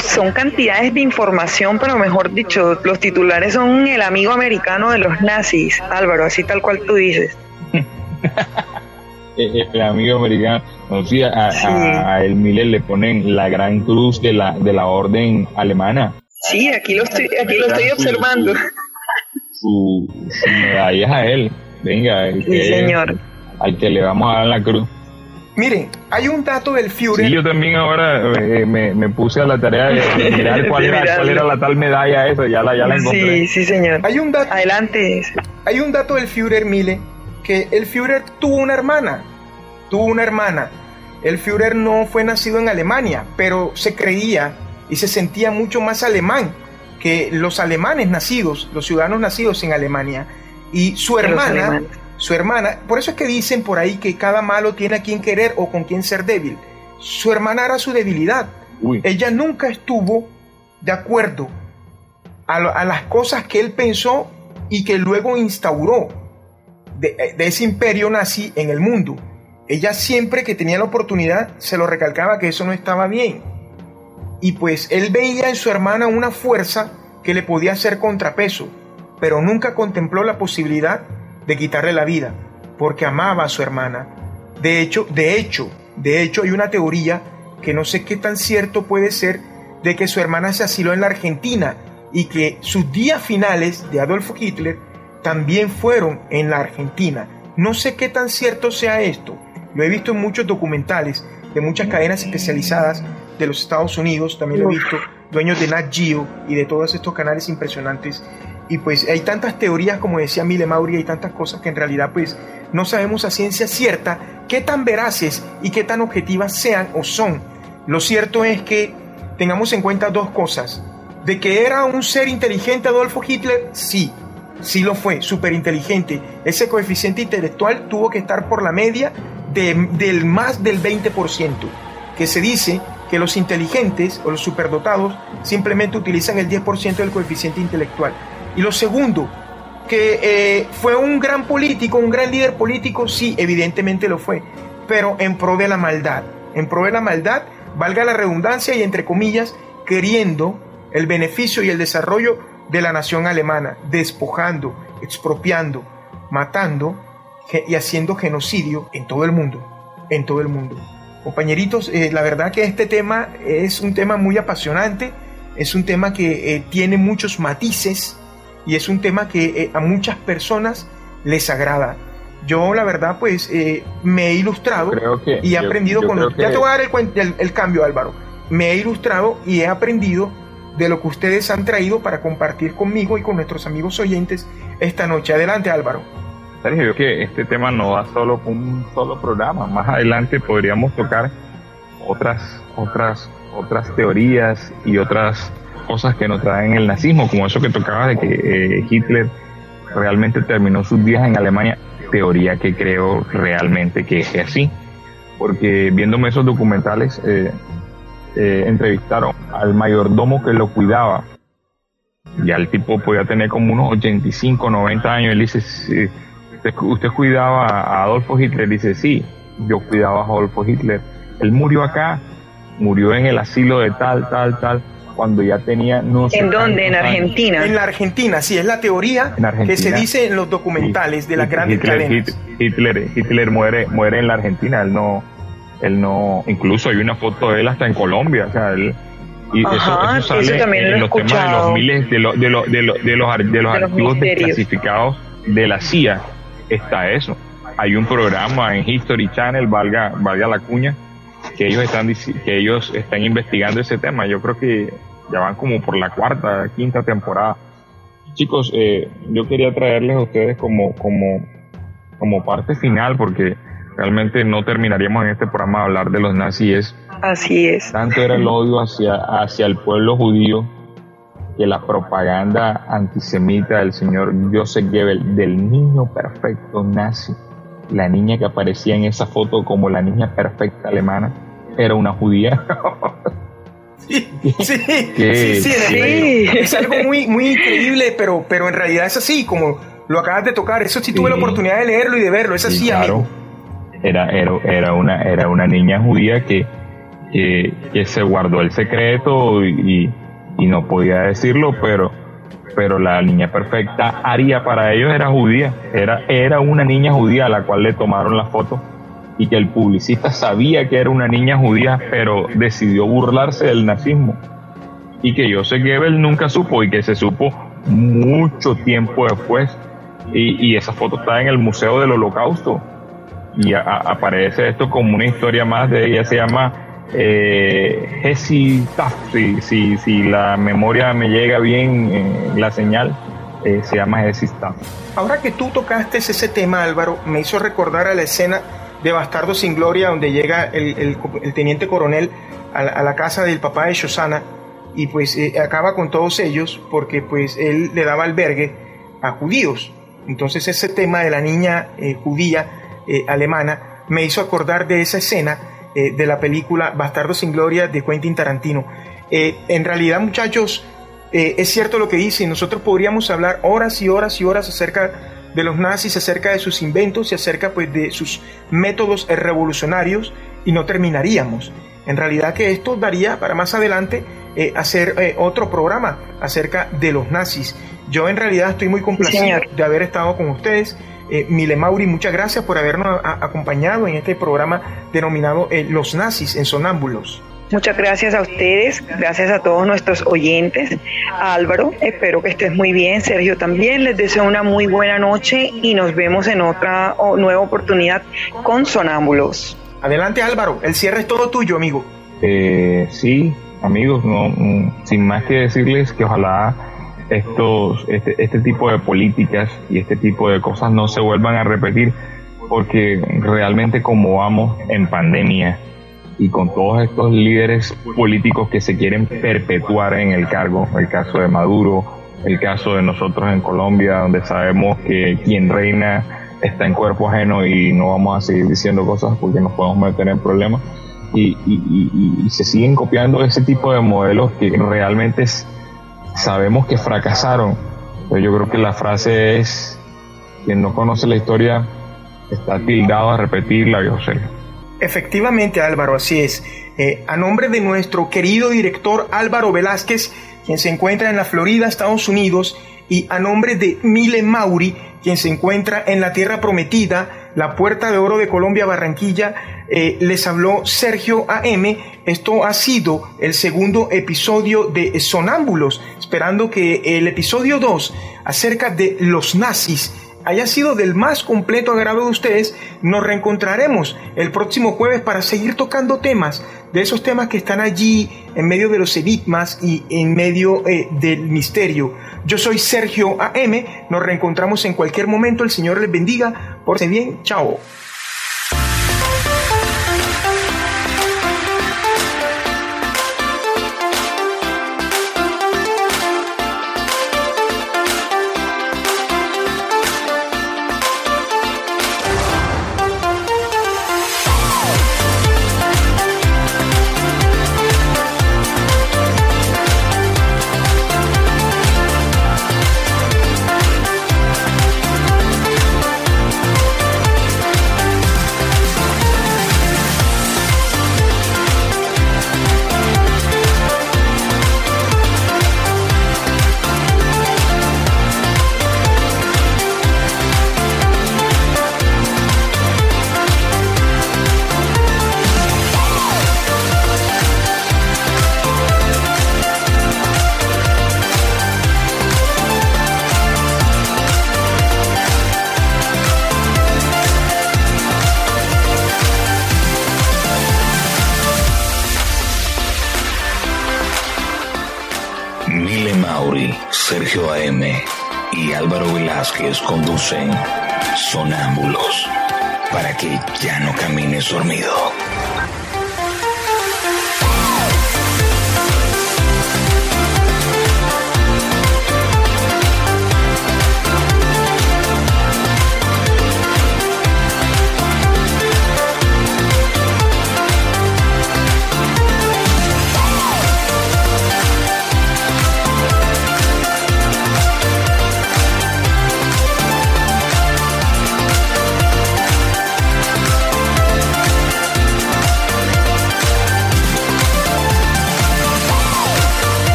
son cantidades de información, pero mejor dicho, los titulares son el amigo americano de los nazis, Álvaro, así tal cual tú dices. el amigo americano a, el Miller le ponen la gran cruz de la, de la orden alemana. Sí, aquí lo estoy, aquí lo estoy observando. Su, medalla a él. Venga, sí, señor. Al que le vamos a dar la cruz. Miren, hay un dato del Führer. Sí, yo también ahora eh, me, me, puse a la tarea de, mirar cuál, era, cuál era la tal medalla esa, ya la, ya la encontré. Sí, sí, señor. Hay un dato, Adelante. Hay un dato del Führer, Mile, que el Führer tuvo una hermana, tuvo una hermana. El Führer no fue nacido en Alemania, pero se creía y se sentía mucho más alemán que los alemanes nacidos, los ciudadanos nacidos en Alemania. Y su hermana, su hermana, por eso es que dicen por ahí que cada malo tiene a quien querer o con quien ser débil. Su hermana era su debilidad. Ella nunca estuvo de acuerdo a, a, las cosas que él pensó y que luego instauró de, ese imperio nazi en el mundo. Ella siempre que tenía la oportunidad se lo recalcaba que eso no estaba bien. Y pues él veía en su hermana una fuerza que le podía hacer contrapeso, pero nunca contempló la posibilidad de quitarle la vida, porque amaba a su hermana. De hecho, de hecho, de hecho hay una teoría que no sé qué tan cierto puede ser de que su hermana se asiló en la Argentina y que sus días finales de Adolfo Hitler también fueron en la Argentina. No sé qué tan cierto sea esto. Lo he visto en muchos documentales de muchas cadenas especializadas de los Estados Unidos. También lo he visto dueños de Nat Geo y de todos estos canales impresionantes. Y pues hay tantas teorías, como decía Mile Mauri, hay tantas cosas que en realidad pues no sabemos a ciencia cierta qué tan veraces y qué tan objetivas sean o son. Lo cierto es que tengamos en cuenta dos cosas. De que era un ser inteligente Adolfo Hitler, sí, sí lo fue, súper inteligente. Ese coeficiente intelectual tuvo que estar por la media del más del 20%, que se dice que los inteligentes o los superdotados simplemente utilizan el 10% del coeficiente intelectual. Y lo segundo, que eh, fue un gran político, un gran líder político, sí, evidentemente lo fue, pero en pro de la maldad, en pro de la maldad, valga la redundancia y entre comillas, queriendo el beneficio y el desarrollo de la nación alemana, despojando, expropiando, matando y haciendo genocidio en todo el mundo, en todo el mundo. Compañeritos, eh, la verdad que este tema es un tema muy apasionante, es un tema que eh, tiene muchos matices y es un tema que eh, a muchas personas les agrada. Yo la verdad pues me he ilustrado y he aprendido con... Ya te voy a dar el, el cambio Álvaro. Me he ilustrado y he aprendido de lo que ustedes han traído para compartir conmigo y con nuestros amigos oyentes esta noche. Adelante Álvaro. Sergio, que este tema no va solo con un solo programa. Más adelante podríamos tocar otras, otras, otras teorías y otras cosas que nos traen el nazismo, como eso que tocaba de que eh, Hitler realmente terminó sus días en Alemania, teoría que creo realmente que es así, porque viéndome esos documentales, eh, eh, entrevistaron al mayordomo que lo cuidaba, ya el tipo podía tener como unos 85, 90 años, él dice, usted, cuidaba a Adolfo Hitler, dice, sí, yo cuidaba a Adolfo Hitler. Él murió acá, murió en el asilo de tal, tal, tal, cuando ya tenía no ¿En dónde? ¿En Argentina? En la Argentina, sí, es la teoría que se dice en los documentales de las grandes Hitler, cadenas. Hitler, Hitler muere, muere en la Argentina, él no, él no, incluso hay una foto de él hasta en Colombia, o sea, él, y eso, sale en los temas de los miles de, los de, los de, los, de los, de los archivos desclasificados de la CIA está eso. Hay un programa en History Channel, valga, valga la cuña, que ellos están que ellos están investigando ese tema. Yo creo que ya van como por la cuarta, quinta temporada. Chicos, eh, yo quería traerles a ustedes como, como, como parte final, porque realmente no terminaríamos en este programa de hablar de los nazis. Así es. Tanto era el odio hacia, hacia el pueblo judío que la propaganda antisemita del señor Joseph Goebbels del niño perfecto nazi, la niña que aparecía en esa foto como la niña perfecta alemana, era una judía. Sí, sí, sí, sí, es algo muy, muy increíble, pero, pero en realidad es así, como lo acabas de tocar. Eso sí, tuve la oportunidad de leerlo y de verlo, es así, claro. Era, era, era, una, era una niña judía que, que, que se guardó el secreto y, y no podía decirlo, pero, pero la niña perfecta Aria para ellos era judía, era, era una niña judía a la cual le tomaron la foto y que el publicista sabía que era una niña judía, pero decidió burlarse del nazismo. Y que Joseph Goebbels nunca supo y que se supo mucho tiempo después. Y, esa foto está en el Museo del Holocausto. Y aparece esto como una historia más de ella, se llama eh, si, si, la memoria me llega bien, eh, la señal, eh, se llama Hesi Ahora que tú tocaste ese tema, Álvaro, me hizo recordar a la escena de Bastardo sin Gloria, donde llega el, teniente coronel a la, casa del papá de Shosana y pues eh, acaba con todos ellos porque pues él le daba albergue a judíos. Entonces ese tema de la niña judía alemana me hizo acordar de esa escena eh, de la película Bastardo sin Gloria de Quentin Tarantino. Eh, en realidad, muchachos, eh, es cierto lo que dice, nosotros podríamos hablar horas y horas y horas acerca de los nazis, acerca de sus inventos y acerca pues, de sus métodos revolucionarios y no terminaríamos. En realidad que esto daría para más adelante hacer otro programa acerca de los nazis. Yo en realidad estoy muy complacido de haber estado con ustedes. Eh, Mile Mauri, muchas gracias por habernos acompañado en este programa denominado eh, Los Nazis en Sonámbulos. Muchas gracias a ustedes, gracias a todos nuestros oyentes. Álvaro, espero que estés muy bien. Sergio también, les deseo una muy buena noche y nos vemos en otra nueva oportunidad con Sonámbulos. Adelante Álvaro, el cierre es todo tuyo, amigo. Eh, sí, amigos, no, sin más que decirles que ojalá estos, este, este tipo de políticas y este tipo de cosas no se vuelvan a repetir porque realmente como vamos en pandemia y con todos estos líderes políticos que se quieren perpetuar en el cargo, el caso de Maduro, el caso de nosotros en Colombia, donde sabemos que quien reina está en cuerpo ajeno y no vamos a seguir diciendo cosas porque nos podemos meter en problemas. Y, se siguen copiando ese tipo de modelos que realmente sabemos que fracasaron. Yo creo que la frase es, quien no conoce la historia está tildado a repetirla, José. Efectivamente, Álvaro, así es. Eh, a nombre de nuestro querido director Álvaro Velázquez, quien se encuentra en la Florida, Estados Unidos, y a nombre de Mile Mauri, quien se encuentra en la Tierra Prometida, la Puerta de Oro de Colombia, Barranquilla. Eh, les habló Sergio AM. Esto ha sido el segundo episodio de Sonámbulos, esperando que el episodio 2 acerca de los nazis haya sido del más completo agrado de ustedes, nos reencontraremos el próximo jueves para seguir tocando temas, de esos temas que están allí en medio de los enigmas y en medio eh, del misterio. Yo soy Sergio AM, nos reencontramos en cualquier momento, el Señor les bendiga, por bien, chao. Conducen sonámbulos para que ya no camines dormido.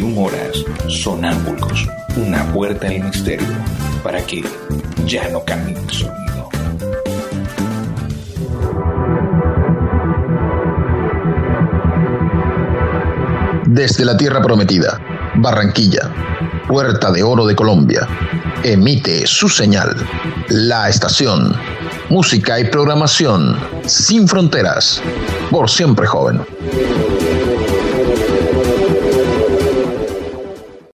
Horas, sonámbulos, una puerta al misterio, para que ya no camine sonido. Desde la Tierra Prometida, Barranquilla, Puerta de Oro de Colombia, emite su señal, la estación, música y programación sin fronteras, por siempre joven.